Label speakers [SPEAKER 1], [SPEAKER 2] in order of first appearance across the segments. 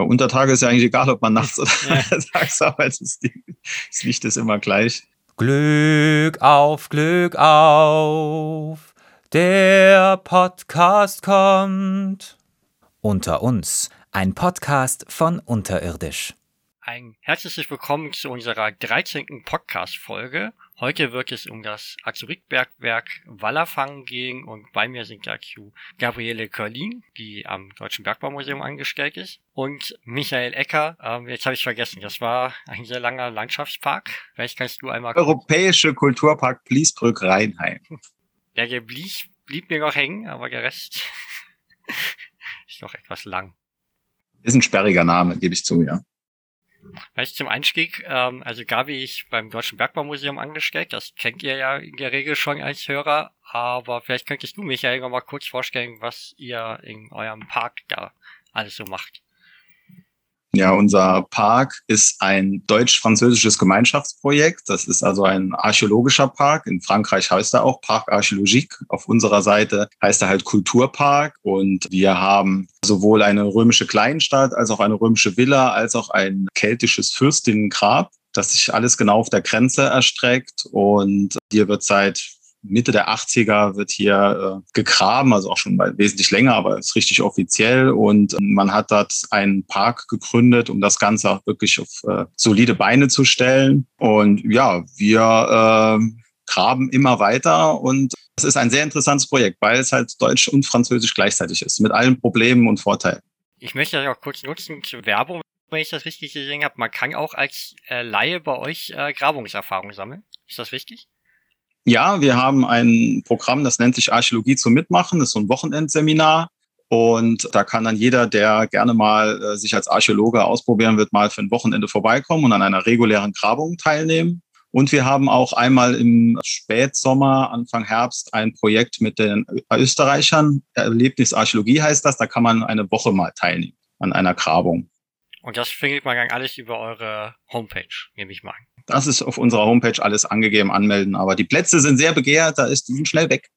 [SPEAKER 1] Bei Untertage ist ja eigentlich egal, ob man nachts oder ja. tags arbeitet. Das Licht ist immer gleich.
[SPEAKER 2] Glück auf, Glück auf, der Podcast kommt. Unter uns, ein Podcast von Unterirdisch.
[SPEAKER 3] Ein herzliches Willkommen zu unserer 13. Podcast-Folge. Heute wird es um das Azuritbergwerk Wallerfang gehen und bei mir sind dazu Gabriele Körlin, die am Deutschen Bergbaumuseum angestellt ist, und Michael Ecker, ähm, jetzt habe ich vergessen, das war ein sehr langer Landschaftspark. Vielleicht kannst du einmal...
[SPEAKER 1] Europäische Kulturpark Bliesbrück-Rheinheim.
[SPEAKER 3] Ja, der Blies blieb mir noch hängen, aber der Rest ist noch etwas lang.
[SPEAKER 1] Ist ein sperriger Name, gebe ich zu, ja.
[SPEAKER 3] Vielleicht zum Einstieg, ähm, also Gabi ich beim Deutschen Bergbaumuseum angestellt, das kennt ihr ja in der Regel schon als Hörer, aber vielleicht könntest du Michael noch mal kurz vorstellen, was ihr in eurem Park da alles so macht.
[SPEAKER 1] Ja, unser Park ist ein deutsch-französisches Gemeinschaftsprojekt. Das ist also ein archäologischer Park. In Frankreich heißt er auch Parc Archéologique. Auf unserer Seite heißt er halt Kulturpark. Und wir haben sowohl eine römische Kleinstadt als auch eine römische Villa als auch ein keltisches Fürstinnengrab das sich alles genau auf der Grenze erstreckt. Und hier wird seit Mitte der 80er wird hier äh, gegraben, also auch schon mal wesentlich länger, aber ist richtig offiziell. Und äh, man hat dort einen Park gegründet, um das Ganze auch wirklich auf äh, solide Beine zu stellen. Und ja, wir äh, graben immer weiter und es ist ein sehr interessantes Projekt, weil es halt Deutsch und Französisch gleichzeitig ist, mit allen Problemen und Vorteilen.
[SPEAKER 3] Ich möchte das auch kurz nutzen zur Werbung, wenn ich das richtig gesehen habe. Man kann auch als äh, Laie bei euch äh, Grabungserfahrung sammeln. Ist das richtig?
[SPEAKER 1] Ja, wir haben ein Programm, das nennt sich Archäologie zum Mitmachen. Das ist so ein Wochenendseminar. Und da kann dann jeder, der gerne mal äh, sich als Archäologe ausprobieren wird, mal für ein Wochenende vorbeikommen und an einer regulären Grabung teilnehmen. Und wir haben auch einmal im Spätsommer, Anfang Herbst ein Projekt mit den Österreichern. Erlebnisarchäologie heißt das. Da kann man eine Woche mal teilnehmen an einer Grabung.
[SPEAKER 3] Und das findet man dann alles über eure Homepage, nehme ich mal an.
[SPEAKER 1] Das ist auf unserer Homepage alles angegeben, anmelden. Aber die Plätze sind sehr begehrt, da ist, die sind schnell weg.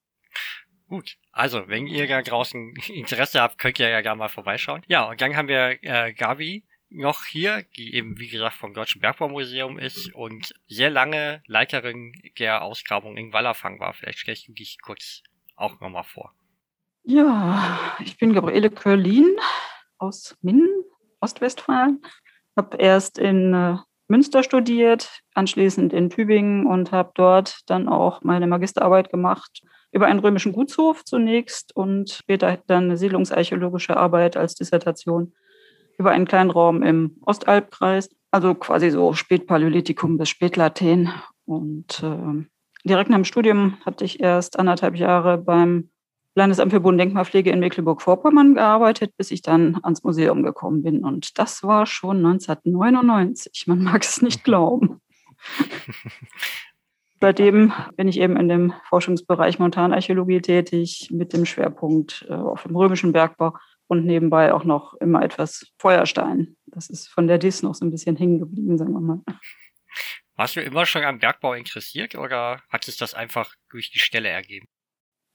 [SPEAKER 3] Gut, also wenn ihr da draußen Interesse habt, könnt ihr ja gerne mal vorbeischauen. Ja, und dann haben wir äh, Gabi noch hier, die eben wie gesagt vom Deutschen Bergbaumuseum ist und sehr lange Leiterin der Ausgrabung in Wallerfang war. Vielleicht stellst du dich kurz auch nochmal vor.
[SPEAKER 4] Ja, ich bin Gabriele Körlin aus Minden, Ostwestfalen. Habe erst in äh, Münster studiert, anschließend in Tübingen und habe dort dann auch meine Magisterarbeit gemacht über einen römischen Gutshof zunächst und später dann eine siedlungsarchäologische Arbeit als Dissertation über einen kleinen Raum im Ostalbkreis, also quasi so Spätpaläolithikum bis Spätlaten. Und äh, direkt nach dem Studium hatte ich erst anderthalb Jahre beim Landesamt für Bodendenkmalpflege in Mecklenburg-Vorpommern gearbeitet, bis ich dann ans Museum gekommen bin. Und das war schon 1999. Man mag es nicht glauben. Seitdem bin ich eben in dem Forschungsbereich Montanarchäologie tätig, mit dem Schwerpunkt äh, auf dem römischen Bergbau und nebenbei auch noch immer etwas Feuerstein. Das ist von der DIS noch so ein bisschen hängen geblieben, sagen wir mal.
[SPEAKER 3] Warst du immer schon am Bergbau interessiert oder hat sich das einfach durch die Stelle ergeben?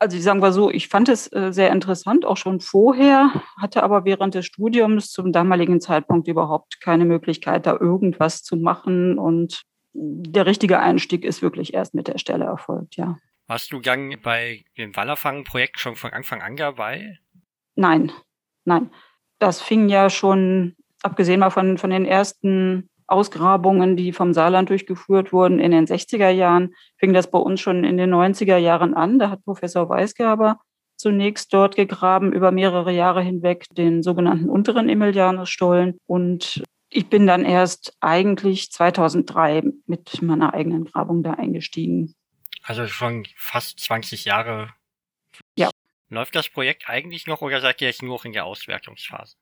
[SPEAKER 4] Also ich sagen wir so, ich fand es äh, sehr interessant, auch schon vorher, hatte aber während des Studiums zum damaligen Zeitpunkt überhaupt keine Möglichkeit, da irgendwas zu machen. Und der richtige Einstieg ist wirklich erst mit der Stelle erfolgt, ja.
[SPEAKER 3] Warst du gang bei dem Wallerfangen-Projekt schon von Anfang an dabei?
[SPEAKER 4] Nein, nein. Das fing ja schon, abgesehen mal von, von den ersten Ausgrabungen, die vom Saarland durchgeführt wurden in den 60er Jahren, fing das bei uns schon in den 90er Jahren an. Da hat Professor Weisgerber zunächst dort gegraben, über mehrere Jahre hinweg den sogenannten unteren Emilianusstollen. Und ich bin dann erst eigentlich 2003 mit meiner eigenen Grabung da eingestiegen.
[SPEAKER 3] Also schon fast 20 Jahre.
[SPEAKER 4] Ja.
[SPEAKER 3] Läuft das Projekt eigentlich noch oder seid ihr jetzt nur in der Auswertungsphase?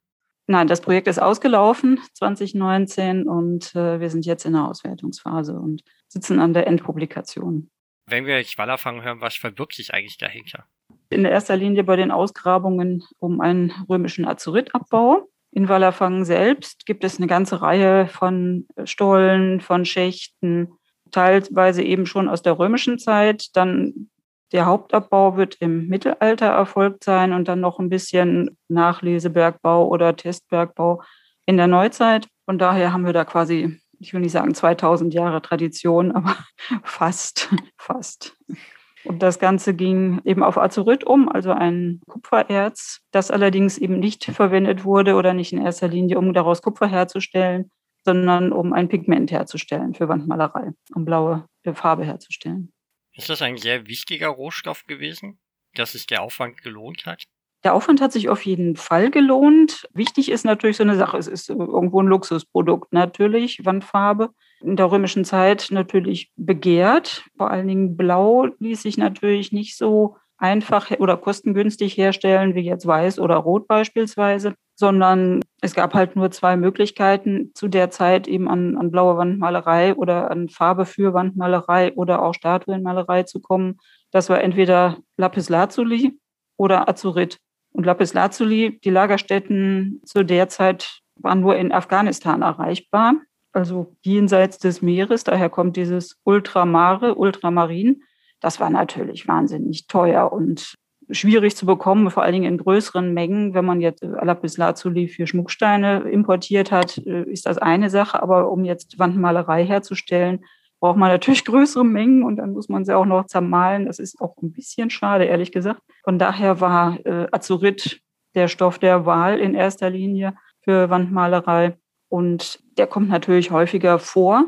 [SPEAKER 4] Nein, das Projekt ist ausgelaufen 2019 und äh, wir sind jetzt in der Auswertungsphase und sitzen an der Endpublikation.
[SPEAKER 3] Wenn wir Schwallerfang hören, was verbirgt sich eigentlich dahinter?
[SPEAKER 4] In erster Linie bei den Ausgrabungen um einen römischen Azuritabbau. In Wallerfangen selbst gibt es eine ganze Reihe von Stollen, von Schächten, teilweise eben schon aus der römischen Zeit, dann der Hauptabbau wird im Mittelalter erfolgt sein und dann noch ein bisschen Nachlesebergbau oder Testbergbau in der Neuzeit. Von daher haben wir da quasi, ich will nicht sagen 2000 Jahre Tradition, aber fast, fast. Und das Ganze ging eben auf Azurit um, also ein Kupfererz, das allerdings eben nicht verwendet wurde oder nicht in erster Linie, um daraus Kupfer herzustellen, sondern um ein Pigment herzustellen für Wandmalerei, um blaue Farbe herzustellen.
[SPEAKER 3] Ist das ein sehr wichtiger Rohstoff gewesen, dass sich der Aufwand gelohnt hat?
[SPEAKER 4] Der Aufwand hat sich auf jeden Fall gelohnt. Wichtig ist natürlich so eine Sache, es ist irgendwo ein Luxusprodukt natürlich, Wandfarbe. In der römischen Zeit natürlich begehrt. Vor allen Dingen Blau ließ sich natürlich nicht so einfach oder kostengünstig herstellen wie jetzt Weiß oder Rot beispielsweise, sondern es gab halt nur zwei Möglichkeiten zu der Zeit eben an, an blaue Wandmalerei oder an Farbe für Wandmalerei oder auch Statuenmalerei zu kommen. Das war entweder Lapis Lazuli oder Azurit. Und Lapis Lazuli, die Lagerstätten zu der Zeit waren nur in Afghanistan erreichbar, also jenseits des Meeres. Daher kommt dieses Ultramare, Ultramarin. Das war natürlich wahnsinnig teuer und schwierig zu bekommen, vor allen Dingen in größeren Mengen. Wenn man jetzt Lapis Lazuli für Schmucksteine importiert hat, äh, ist das eine Sache. Aber um jetzt Wandmalerei herzustellen, braucht man natürlich größere Mengen und dann muss man sie auch noch zermahlen. Das ist auch ein bisschen schade, ehrlich gesagt. Von daher war äh, Azurit der Stoff der Wahl in erster Linie für Wandmalerei. Und der kommt natürlich häufiger vor,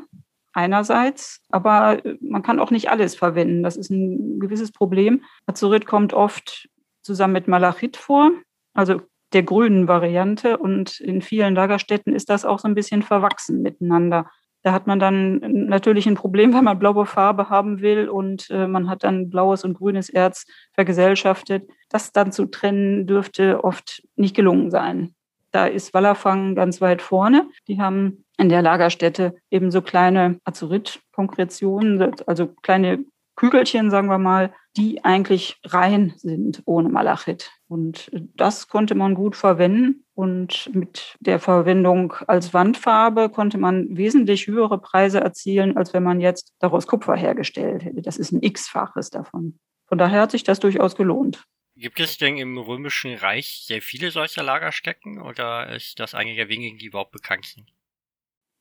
[SPEAKER 4] einerseits, aber äh, man kann auch nicht alles verwenden. Das ist ein gewisses Problem. Azurit kommt oft zusammen mit Malachit vor, also der grünen Variante. Und in vielen Lagerstätten ist das auch so ein bisschen verwachsen miteinander. Da hat man dann natürlich ein Problem, wenn man blaue Farbe haben will und äh, man hat dann blaues und grünes Erz vergesellschaftet. Das dann zu trennen dürfte oft nicht gelungen sein. Da ist Wallerfang ganz weit vorne. Die haben in der Lagerstätte eben so kleine Azurit-Konkretionen, also kleine Kügelchen, sagen wir mal, die eigentlich rein sind ohne Malachit. Und das konnte man gut verwenden. Und mit der Verwendung als Wandfarbe konnte man wesentlich höhere Preise erzielen, als wenn man jetzt daraus Kupfer hergestellt hätte. Das ist ein X-faches davon. Von daher hat sich das durchaus gelohnt.
[SPEAKER 3] Gibt es denn im Römischen Reich sehr viele solcher Lagerstätten oder ist das eine der wenigen, die überhaupt bekannt sind?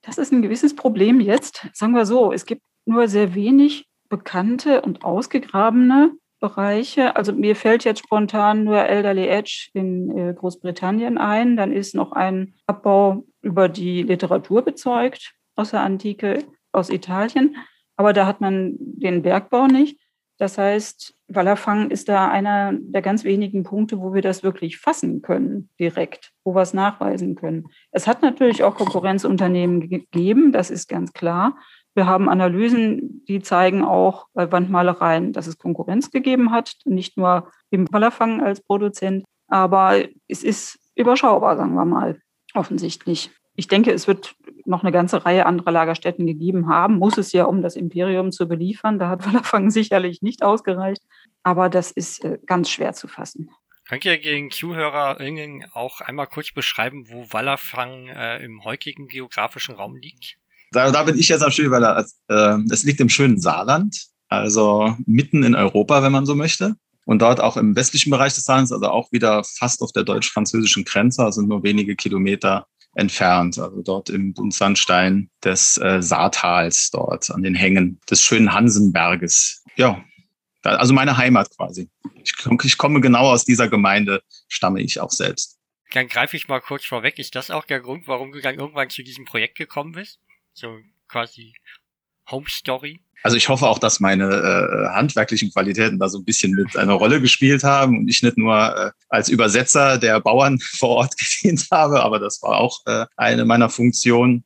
[SPEAKER 4] Das ist ein gewisses Problem jetzt. Sagen wir so, es gibt nur sehr wenig bekannte und ausgegrabene Bereiche. Also mir fällt jetzt spontan nur Elderly Edge in äh, Großbritannien ein. Dann ist noch ein Abbau über die Literatur bezeugt aus der Antike, aus Italien. Aber da hat man den Bergbau nicht. Das heißt, Wallerfang ist da einer der ganz wenigen Punkte, wo wir das wirklich fassen können, direkt, wo wir es nachweisen können. Es hat natürlich auch Konkurrenzunternehmen gegeben, das ist ganz klar. Wir haben Analysen, die zeigen auch bei Wandmalereien, dass es Konkurrenz gegeben hat, nicht nur im Wallerfang als Produzent, aber es ist überschaubar, sagen wir mal, offensichtlich. Ich denke, es wird noch eine ganze Reihe anderer Lagerstätten gegeben haben, muss es ja, um das Imperium zu beliefern. Da hat Wallerfang sicherlich nicht ausgereicht, aber das ist äh, ganz schwer zu fassen.
[SPEAKER 3] Könnt ihr gegen ZuhörerInnen auch einmal kurz beschreiben, wo Wallerfang äh, im heutigen geografischen Raum liegt?
[SPEAKER 1] Da, da bin ich jetzt am Schön, weil äh, es liegt im schönen Saarland, also mitten in Europa, wenn man so möchte. Und dort auch im westlichen Bereich des Saarlands, also auch wieder fast auf der deutsch-französischen Grenze, also nur wenige Kilometer entfernt, also dort im Buntsandstein des äh, Saartals, dort an den Hängen des schönen Hansenberges. Ja, also meine Heimat quasi. Ich, ich komme genau aus dieser Gemeinde, stamme ich auch selbst.
[SPEAKER 3] Dann greife ich mal kurz vorweg. Ist das auch der Grund, warum du dann irgendwann zu diesem Projekt gekommen bist? So quasi Home Story.
[SPEAKER 1] Also ich hoffe auch, dass meine äh, handwerklichen Qualitäten da so ein bisschen mit einer Rolle gespielt haben und ich nicht nur äh, als Übersetzer der Bauern vor Ort gedient habe, aber das war auch äh, eine meiner Funktionen.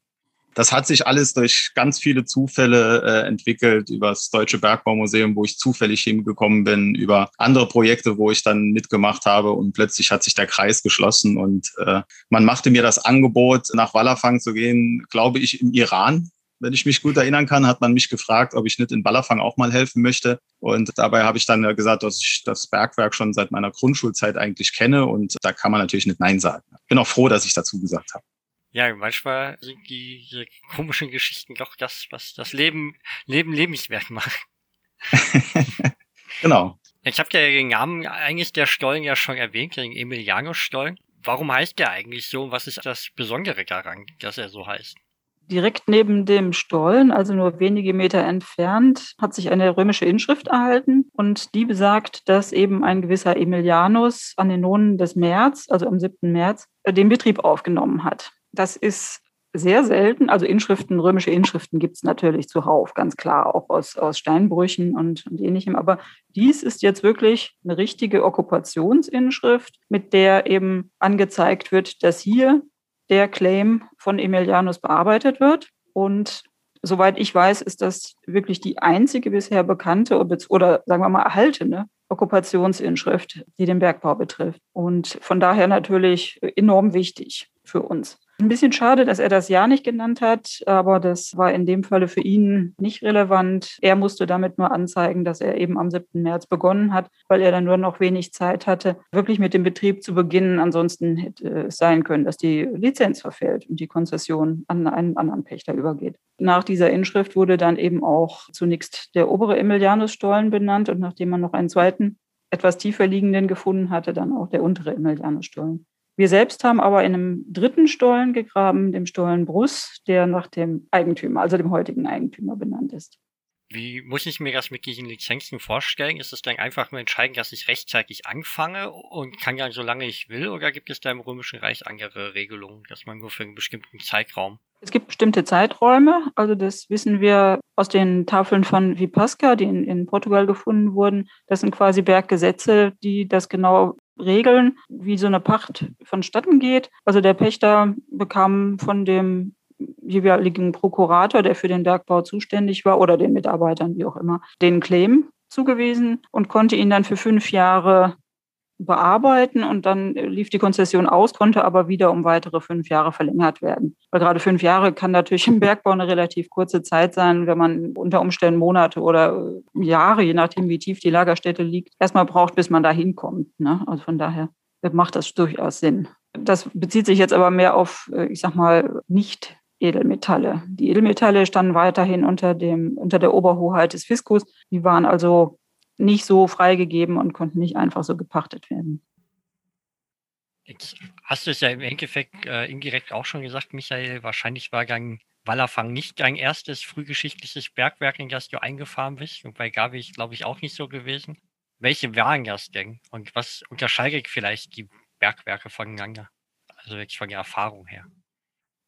[SPEAKER 1] Das hat sich alles durch ganz viele Zufälle äh, entwickelt, über das Deutsche Bergbaumuseum, wo ich zufällig hingekommen bin, über andere Projekte, wo ich dann mitgemacht habe und plötzlich hat sich der Kreis geschlossen und äh, man machte mir das Angebot, nach Wallerfang zu gehen, glaube ich, im Iran. Wenn ich mich gut erinnern kann, hat man mich gefragt, ob ich nicht in Wallerfang auch mal helfen möchte. Und dabei habe ich dann gesagt, dass ich das Bergwerk schon seit meiner Grundschulzeit eigentlich kenne. Und da kann man natürlich nicht Nein sagen. Bin auch froh, dass ich dazu gesagt habe.
[SPEAKER 3] Ja, manchmal sind die, komischen Geschichten doch das, was das Leben, Leben lebenswert macht.
[SPEAKER 1] genau.
[SPEAKER 3] Ich habe ja den Namen eigentlich der Stollen ja schon erwähnt, den Emiliano-Stollen. Warum heißt der eigentlich so was ist das Besondere daran, dass er so heißt?
[SPEAKER 4] Direkt neben dem Stollen, also nur wenige Meter entfernt, hat sich eine römische Inschrift erhalten und die besagt, dass eben ein gewisser Emilianus an den Nonen des März, also am 7. März, den Betrieb aufgenommen hat. Das ist sehr selten. Also Inschriften, römische Inschriften gibt es natürlich zuhauf, ganz klar, auch aus, aus Steinbrüchen und, und ähnlichem. Aber dies ist jetzt wirklich eine richtige Okkupationsinschrift, mit der eben angezeigt wird, dass hier der Claim von Emilianus bearbeitet wird. Und soweit ich weiß, ist das wirklich die einzige bisher bekannte oder sagen wir mal erhaltene Okkupationsinschrift, die den Bergbau betrifft. Und von daher natürlich enorm wichtig für uns. Ein bisschen schade, dass er das Jahr nicht genannt hat, aber das war in dem Falle für ihn nicht relevant. Er musste damit nur anzeigen, dass er eben am 7. März begonnen hat, weil er dann nur noch wenig Zeit hatte, wirklich mit dem Betrieb zu beginnen. Ansonsten hätte es sein können, dass die Lizenz verfällt und die Konzession an einen anderen Pächter übergeht. Nach dieser Inschrift wurde dann eben auch zunächst der obere Emilianusstollen benannt und nachdem man noch einen zweiten etwas tiefer liegenden gefunden hatte, dann auch der untere Emilianusstollen. Wir selbst haben aber in einem dritten Stollen gegraben, dem Stollen Bruss, der nach dem Eigentümer, also dem heutigen Eigentümer benannt ist.
[SPEAKER 3] Wie muss ich mir das mit diesen Lizenzen vorstellen? Ist es dann einfach nur entscheidend, dass ich rechtzeitig anfange und kann ja solange ich will? Oder gibt es da im Römischen Reich andere Regelungen, dass man nur für einen bestimmten Zeitraum?
[SPEAKER 4] Es gibt bestimmte Zeiträume. Also das wissen wir aus den Tafeln von Vipasca, die in, in Portugal gefunden wurden. Das sind quasi Berggesetze, die das genau regeln, wie so eine Pacht vonstatten geht. Also der Pächter bekam von dem jeweiligen Prokurator, der für den Bergbau zuständig war, oder den Mitarbeitern, wie auch immer, den Claim zugewiesen und konnte ihn dann für fünf Jahre bearbeiten und dann lief die Konzession aus, konnte aber wieder um weitere fünf Jahre verlängert werden. Weil gerade fünf Jahre kann natürlich im Bergbau eine relativ kurze Zeit sein, wenn man unter Umständen Monate oder Jahre, je nachdem wie tief die Lagerstätte liegt, erstmal braucht, bis man da hinkommt. Ne? Also von daher macht das durchaus Sinn. Das bezieht sich jetzt aber mehr auf, ich sag mal, nicht Edelmetalle. Die Edelmetalle standen weiterhin unter, dem, unter der Oberhoheit des Fiskus. Die waren also nicht so freigegeben und konnten nicht einfach so gepachtet werden.
[SPEAKER 3] Jetzt hast du es ja im Endeffekt äh, indirekt auch schon gesagt, Michael. Wahrscheinlich war Gang Wallerfang nicht dein erstes frühgeschichtliches Bergwerk, in das du eingefahren bist. Und bei Gabi ist, glaube ich, auch nicht so gewesen. Welche waren das denn? Und was unterscheidet vielleicht die Bergwerke voneinander? Also wirklich von der Erfahrung her.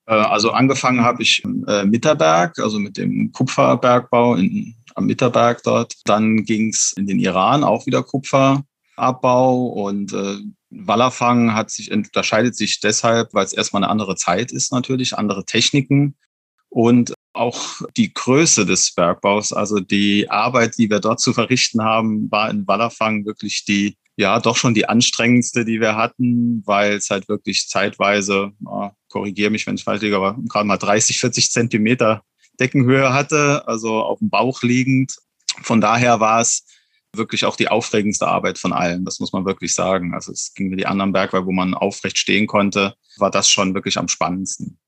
[SPEAKER 1] Äh, also angefangen habe ich im äh, Mitterberg, also mit dem Kupferbergbau in, am Mitterberg dort. Dann ging es in den Iran, auch wieder Kupferabbau und äh, Wallerfang hat sich, unterscheidet sich deshalb, weil es erstmal eine andere Zeit ist natürlich, andere Techniken und auch die Größe des Bergbaus, also die Arbeit, die wir dort zu verrichten haben, war in Wallerfang wirklich die ja doch schon die anstrengendste, die wir hatten, weil es halt wirklich zeitweise, korrigiere mich, wenn ich falsch liege, aber gerade mal 30, 40 Zentimeter Deckenhöhe hatte, also auf dem Bauch liegend. Von daher war es wirklich auch die aufregendste Arbeit von allen, das muss man wirklich sagen. Also es ging wie die anderen Bergwerke, wo man aufrecht stehen konnte, war das schon wirklich am spannendsten.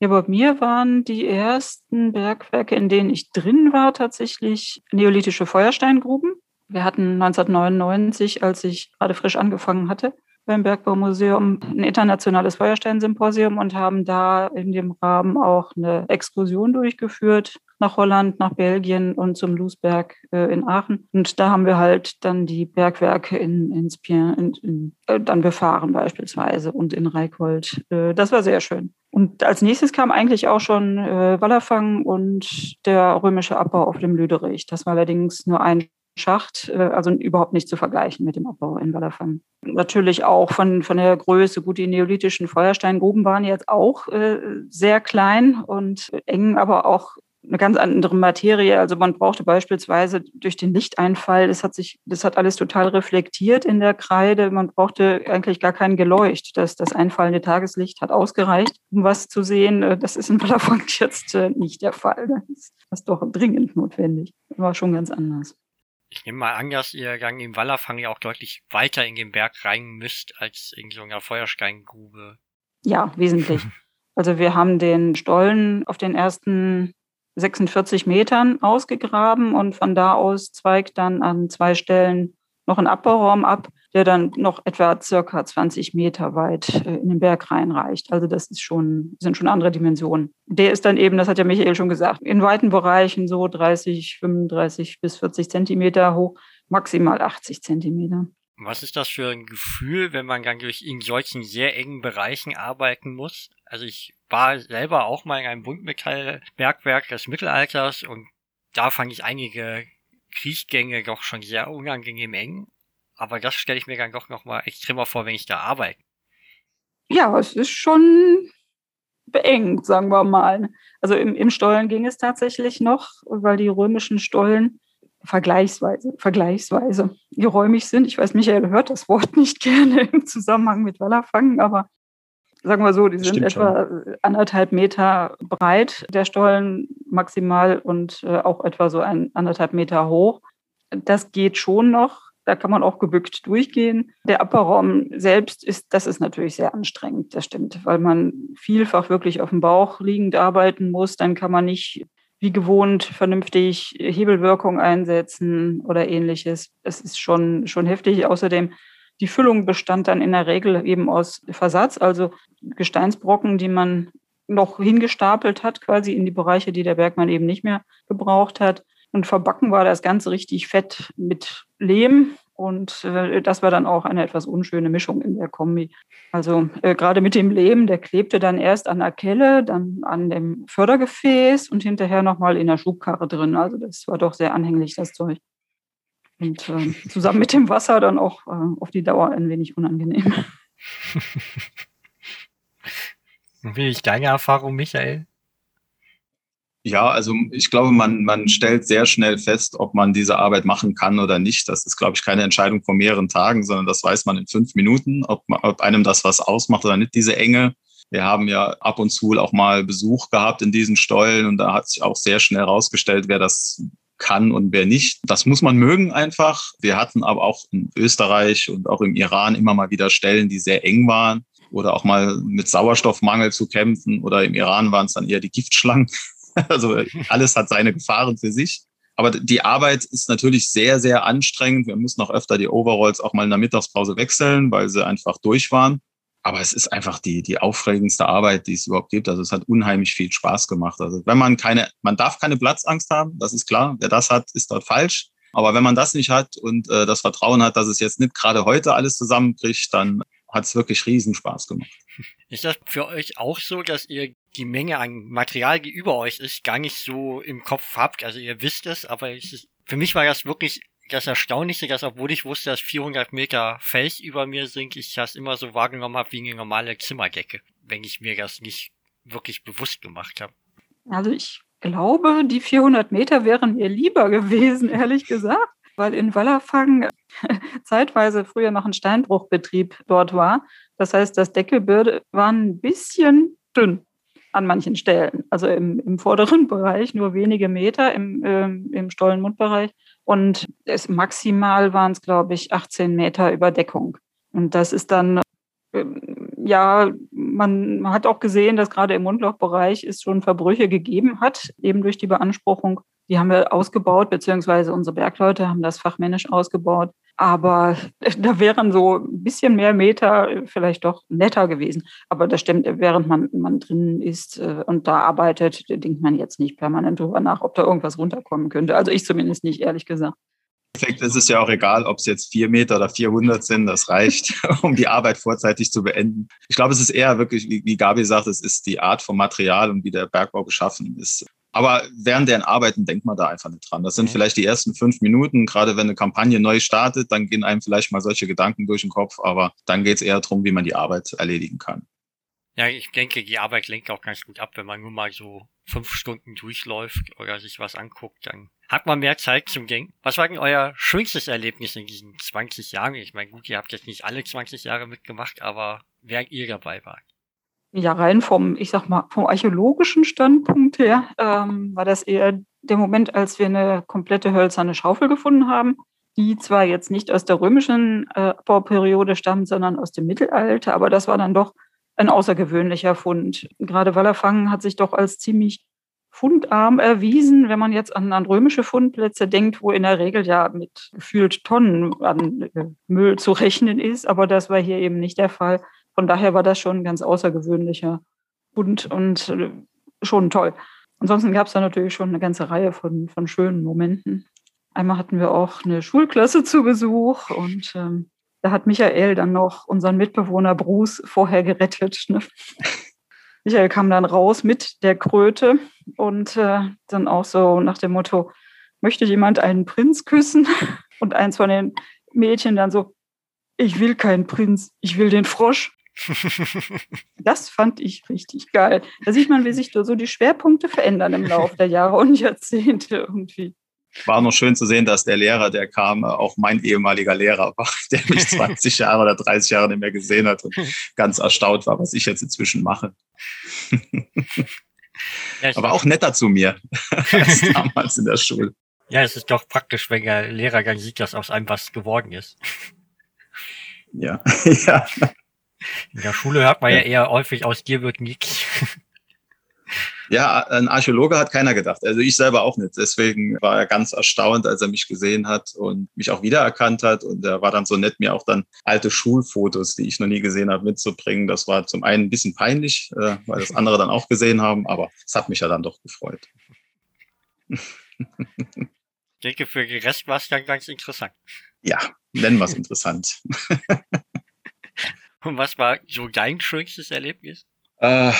[SPEAKER 4] Ja, bei mir waren die ersten Bergwerke, in denen ich drin war, tatsächlich neolithische Feuersteingruben. Wir hatten 1999, als ich gerade frisch angefangen hatte, beim Bergbaumuseum ein internationales Feuersteinsymposium und haben da in dem Rahmen auch eine Exkursion durchgeführt nach Holland, nach Belgien und zum Lusberg äh, in Aachen. Und da haben wir halt dann die Bergwerke in, in Spien in, in, äh, dann befahren beispielsweise und in Reikholt. Äh, das war sehr schön. Und als nächstes kam eigentlich auch schon äh, Wallerfang und der römische Abbau auf dem Lüderich. Das war allerdings nur ein Schacht, äh, also überhaupt nicht zu vergleichen mit dem Abbau in Wallerfang. Natürlich auch von, von der Größe. Gut, die neolithischen Feuersteingruben waren jetzt auch äh, sehr klein und eng, aber auch eine ganz andere Materie. Also man brauchte beispielsweise durch den Lichteinfall, das hat sich, das hat alles total reflektiert in der Kreide. Man brauchte eigentlich gar kein Geleucht. Das, das einfallende Tageslicht hat ausgereicht, um was zu sehen. Äh, das ist in Wallerfang jetzt äh, nicht der Fall. Das ist doch dringend notwendig. War schon ganz anders.
[SPEAKER 3] Ich nehme mal an, dass ihr Gang im Wallerfang ja auch deutlich weiter in den Berg rein müsst als in so einer Feuersteingrube.
[SPEAKER 4] Ja, wesentlich. Also wir haben den Stollen auf den ersten 46 Metern ausgegraben und von da aus zweigt dann an zwei Stellen noch ein Abbauraum ab, der dann noch etwa circa 20 Meter weit äh, in den Berg reinreicht. Also das ist schon, sind schon andere Dimensionen. Der ist dann eben, das hat ja Michael schon gesagt, in weiten Bereichen so 30, 35 bis 40 Zentimeter hoch, maximal 80 Zentimeter.
[SPEAKER 3] Was ist das für ein Gefühl, wenn man dann durch in solchen sehr engen Bereichen arbeiten muss? Also ich war selber auch mal in einem Buntmetallbergwerk des Mittelalters und da fand ich einige Kriechgänge doch schon sehr unangenehm eng. Aber das stelle ich mir dann doch nochmal extremer vor, wenn ich da arbeite.
[SPEAKER 4] Ja, es ist schon beengt, sagen wir mal. Also im, im Stollen ging es tatsächlich noch, weil die römischen Stollen vergleichsweise, vergleichsweise geräumig sind. Ich weiß, Michael hört das Wort nicht gerne im Zusammenhang mit Wallerfangen, aber sagen wir so, die sind etwa schon. anderthalb Meter breit, der Stollen maximal und äh, auch etwa so ein anderthalb Meter hoch. Das geht schon noch. Da kann man auch gebückt durchgehen. Der Abbaraum selbst ist, das ist natürlich sehr anstrengend, das stimmt, weil man vielfach wirklich auf dem Bauch liegend arbeiten muss. Dann kann man nicht wie gewohnt vernünftig Hebelwirkung einsetzen oder ähnliches. Das ist schon, schon heftig. Außerdem, die Füllung bestand dann in der Regel eben aus Versatz, also Gesteinsbrocken, die man noch hingestapelt hat, quasi in die Bereiche, die der Bergmann eben nicht mehr gebraucht hat. Und verbacken war das Ganze richtig fett mit Lehm und äh, das war dann auch eine etwas unschöne Mischung in der Kombi. Also äh, gerade mit dem Lehm, der klebte dann erst an der Kelle, dann an dem Fördergefäß und hinterher nochmal in der Schubkarre drin. Also das war doch sehr anhänglich, das Zeug. Und äh, zusammen mit dem Wasser dann auch äh, auf die Dauer ein wenig unangenehm.
[SPEAKER 3] Wie ich deine Erfahrung, Michael?
[SPEAKER 1] Ja, also ich glaube, man, man stellt sehr schnell fest, ob man diese Arbeit machen kann oder nicht. Das ist, glaube ich, keine Entscheidung von mehreren Tagen, sondern das weiß man in fünf Minuten, ob, ob einem das was ausmacht oder nicht, diese Enge. Wir haben ja ab und zu auch mal Besuch gehabt in diesen Stollen und da hat sich auch sehr schnell herausgestellt, wer das kann und wer nicht. Das muss man mögen einfach. Wir hatten aber auch in Österreich und auch im Iran immer mal wieder Stellen, die sehr eng waren oder auch mal mit Sauerstoffmangel zu kämpfen oder im Iran waren es dann eher die Giftschlangen. Also alles hat seine Gefahren für sich. Aber die Arbeit ist natürlich sehr, sehr anstrengend. Wir müssen auch öfter die Overalls auch mal in der Mittagspause wechseln, weil sie einfach durch waren. Aber es ist einfach die, die aufregendste Arbeit, die es überhaupt gibt. Also es hat unheimlich viel Spaß gemacht. Also wenn man keine, man darf keine Platzangst haben, das ist klar. Wer das hat, ist dort falsch. Aber wenn man das nicht hat und äh, das Vertrauen hat, dass es jetzt nicht gerade heute alles zusammenbricht, dann hat es wirklich riesen Spaß gemacht.
[SPEAKER 3] Ist das für euch auch so, dass ihr die Menge an Material, die über euch ist, gar nicht so im Kopf habt? Also ihr wisst es, aber es ist, für mich war das wirklich das Erstaunliche, dass obwohl ich wusste, dass 400 Meter Fels über mir sind, ich das immer so wahrgenommen habe wie eine normale Zimmerdecke, wenn ich mir das nicht wirklich bewusst gemacht habe.
[SPEAKER 4] Also ich glaube, die 400 Meter wären mir lieber gewesen, ehrlich gesagt, weil in Wallerfang zeitweise früher noch ein Steinbruchbetrieb dort war. Das heißt, das Deckelbürde war ein bisschen dünn an manchen Stellen. Also im, im vorderen Bereich nur wenige Meter, im, ähm, im Stollenmundbereich. Und es, maximal waren es, glaube ich, 18 Meter Überdeckung. Und das ist dann, ähm, ja, man hat auch gesehen, dass gerade im Mundlochbereich es schon Verbrüche gegeben hat, eben durch die Beanspruchung. Die haben wir ausgebaut, beziehungsweise unsere Bergleute haben das fachmännisch ausgebaut. Aber da wären so ein bisschen mehr Meter vielleicht doch netter gewesen. Aber das stimmt, während man, man drin ist äh, und da arbeitet, denkt man jetzt nicht permanent drüber nach, ob da irgendwas runterkommen könnte. Also ich zumindest nicht, ehrlich gesagt.
[SPEAKER 1] Effekt ist es ja auch egal, ob es jetzt vier Meter oder 400 sind, das reicht, um die Arbeit vorzeitig zu beenden. Ich glaube, es ist eher wirklich, wie Gabi sagt, es ist die Art vom Material und wie der Bergbau geschaffen ist. Aber während deren Arbeiten denkt man da einfach nicht dran. Das sind vielleicht die ersten fünf Minuten. Gerade wenn eine Kampagne neu startet, dann gehen einem vielleicht mal solche Gedanken durch den Kopf. Aber dann geht es eher darum, wie man die Arbeit erledigen kann.
[SPEAKER 3] Ja, ich denke, die Arbeit lenkt auch ganz gut ab, wenn man nur mal so fünf Stunden durchläuft oder sich was anguckt, dann hat man mehr Zeit zum Denken. Was war denn euer schönstes Erlebnis in diesen 20 Jahren? Ich meine, gut, ihr habt jetzt nicht alle 20 Jahre mitgemacht, aber während ihr dabei wart.
[SPEAKER 4] Ja, rein vom, ich sag mal, vom archäologischen Standpunkt her ähm, war das eher der Moment, als wir eine komplette hölzerne Schaufel gefunden haben, die zwar jetzt nicht aus der römischen äh, Bauperiode stammt, sondern aus dem Mittelalter, aber das war dann doch ein außergewöhnlicher Fund. Gerade Wallerfangen hat sich doch als ziemlich fundarm erwiesen, wenn man jetzt an, an, römische Fundplätze denkt, wo in der Regel ja mit gefühlt Tonnen an äh, Müll zu rechnen ist. Aber das war hier eben nicht der Fall. Von daher war das schon ein ganz außergewöhnlicher Fund und äh, schon toll. Ansonsten gab es da natürlich schon eine ganze Reihe von, von schönen Momenten. Einmal hatten wir auch eine Schulklasse zu Besuch und ähm, da hat Michael dann noch unseren Mitbewohner Bruce vorher gerettet. Ne? Michael kam dann raus mit der Kröte und äh, dann auch so nach dem Motto, möchte jemand einen Prinz küssen? Und eins von den Mädchen dann so, ich will keinen Prinz, ich will den Frosch. das fand ich richtig geil. Da sieht man, wie sich so die Schwerpunkte verändern im Laufe der Jahre und Jahrzehnte irgendwie.
[SPEAKER 1] War noch schön zu sehen, dass der Lehrer, der kam, auch mein ehemaliger Lehrer war, der mich 20 Jahre oder 30 Jahre nicht mehr gesehen hat und ganz erstaunt war, was ich jetzt inzwischen mache. Ja, Aber auch netter zu mir als damals in der Schule.
[SPEAKER 3] Ja, es ist doch praktisch, wenn der Lehrer gar nicht sieht, dass aus einem was geworden ist.
[SPEAKER 1] Ja, ja.
[SPEAKER 3] In der Schule hört man ja, ja eher häufig, aus dir wird nichts.
[SPEAKER 1] Ja, ein Archäologe hat keiner gedacht. Also ich selber auch nicht. Deswegen war er ganz erstaunt, als er mich gesehen hat und mich auch wiedererkannt hat. Und er war dann so nett, mir auch dann alte Schulfotos, die ich noch nie gesehen habe, mitzubringen. Das war zum einen ein bisschen peinlich, äh, weil das andere dann auch gesehen haben, aber es hat mich ja dann doch gefreut.
[SPEAKER 3] Ich denke, für den Rest war es dann ganz interessant.
[SPEAKER 1] Ja, nennen wir es interessant.
[SPEAKER 3] Und was war so dein schönstes Erlebnis?
[SPEAKER 1] Äh,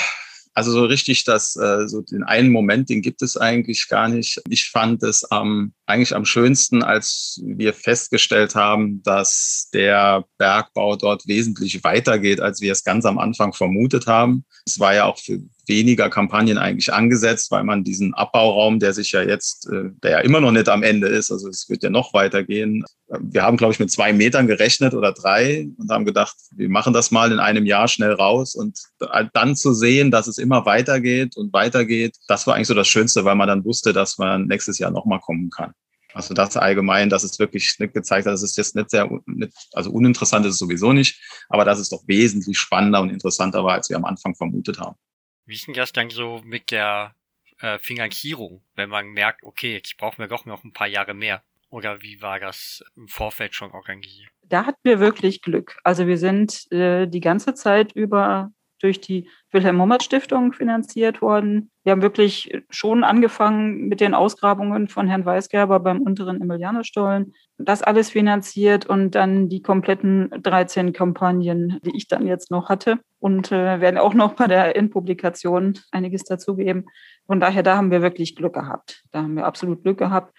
[SPEAKER 1] also so richtig, dass äh, so den einen Moment, den gibt es eigentlich gar nicht. Ich fand es ähm, eigentlich am schönsten, als wir festgestellt haben, dass der Bergbau dort wesentlich weitergeht, als wir es ganz am Anfang vermutet haben. Es war ja auch für weniger Kampagnen eigentlich angesetzt, weil man diesen Abbauraum, der sich ja jetzt, äh, der ja immer noch nicht am Ende ist, also es wird ja noch weitergehen. Wir haben, glaube ich, mit zwei Metern gerechnet oder drei und haben gedacht, wir machen das mal in einem Jahr schnell raus und dann zu sehen, dass es immer weitergeht und weitergeht, das war eigentlich so das Schönste, weil man dann wusste, dass man nächstes Jahr nochmal kommen kann. Also das allgemein, dass es wirklich gezeigt hat, dass es jetzt nicht sehr, nicht, also uninteressant ist es sowieso nicht, aber dass es doch wesentlich spannender und interessanter war, als wir am Anfang vermutet haben.
[SPEAKER 3] Wie ist denn das dann so mit der äh, Finanzierung, wenn man merkt, okay, jetzt brauchen wir doch noch ein paar Jahre mehr? Oder wie war das im Vorfeld schon organisiert?
[SPEAKER 4] Da hatten wir wirklich Glück. Also wir sind äh, die ganze Zeit über durch die Wilhelm-Mommert-Stiftung finanziert worden. Wir haben wirklich schon angefangen mit den Ausgrabungen von Herrn Weisgerber beim unteren Emilianusstollen. Das alles finanziert und dann die kompletten 13 Kampagnen, die ich dann jetzt noch hatte. Und äh, werden auch noch bei der Endpublikation einiges dazugeben. Von daher, da haben wir wirklich Glück gehabt. Da haben wir absolut Glück gehabt.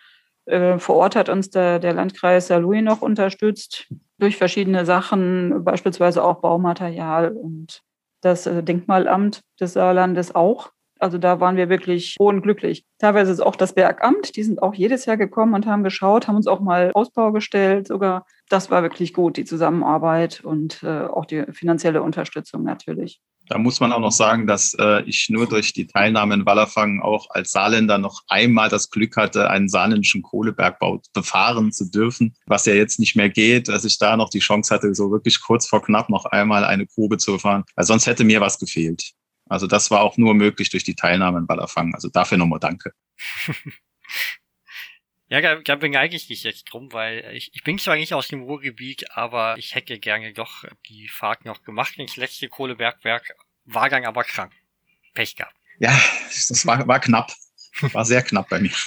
[SPEAKER 4] Äh, vor Ort hat uns der, der Landkreis Saarlouis noch unterstützt durch verschiedene Sachen, beispielsweise auch Baumaterial und das äh, Denkmalamt des Saarlandes auch. Also da waren wir wirklich froh und glücklich. Teilweise ist auch das Bergamt, die sind auch jedes Jahr gekommen und haben geschaut, haben uns auch mal Ausbau gestellt sogar. Das war wirklich gut, die Zusammenarbeit und äh, auch die finanzielle Unterstützung natürlich.
[SPEAKER 1] Da muss man auch noch sagen, dass äh, ich nur durch die Teilnahme in Wallerfangen auch als Saarländer noch einmal das Glück hatte, einen saarländischen Kohlebergbau befahren zu dürfen, was ja jetzt nicht mehr geht, dass ich da noch die Chance hatte, so wirklich kurz vor knapp noch einmal eine Grube zu befahren. Weil sonst hätte mir was gefehlt. Also das war auch nur möglich durch die Teilnahme in Wallerfangen. Also dafür nochmal danke.
[SPEAKER 3] Ja, da, bin eigentlich nicht jetzt drum, weil ich, ich bin zwar nicht aus dem Ruhrgebiet, aber ich hätte gerne doch die Fahrt noch gemacht ins letzte Kohlebergwerk, war dann aber krank. Pech gehabt.
[SPEAKER 1] Ja, das war, war knapp. War sehr knapp bei mir.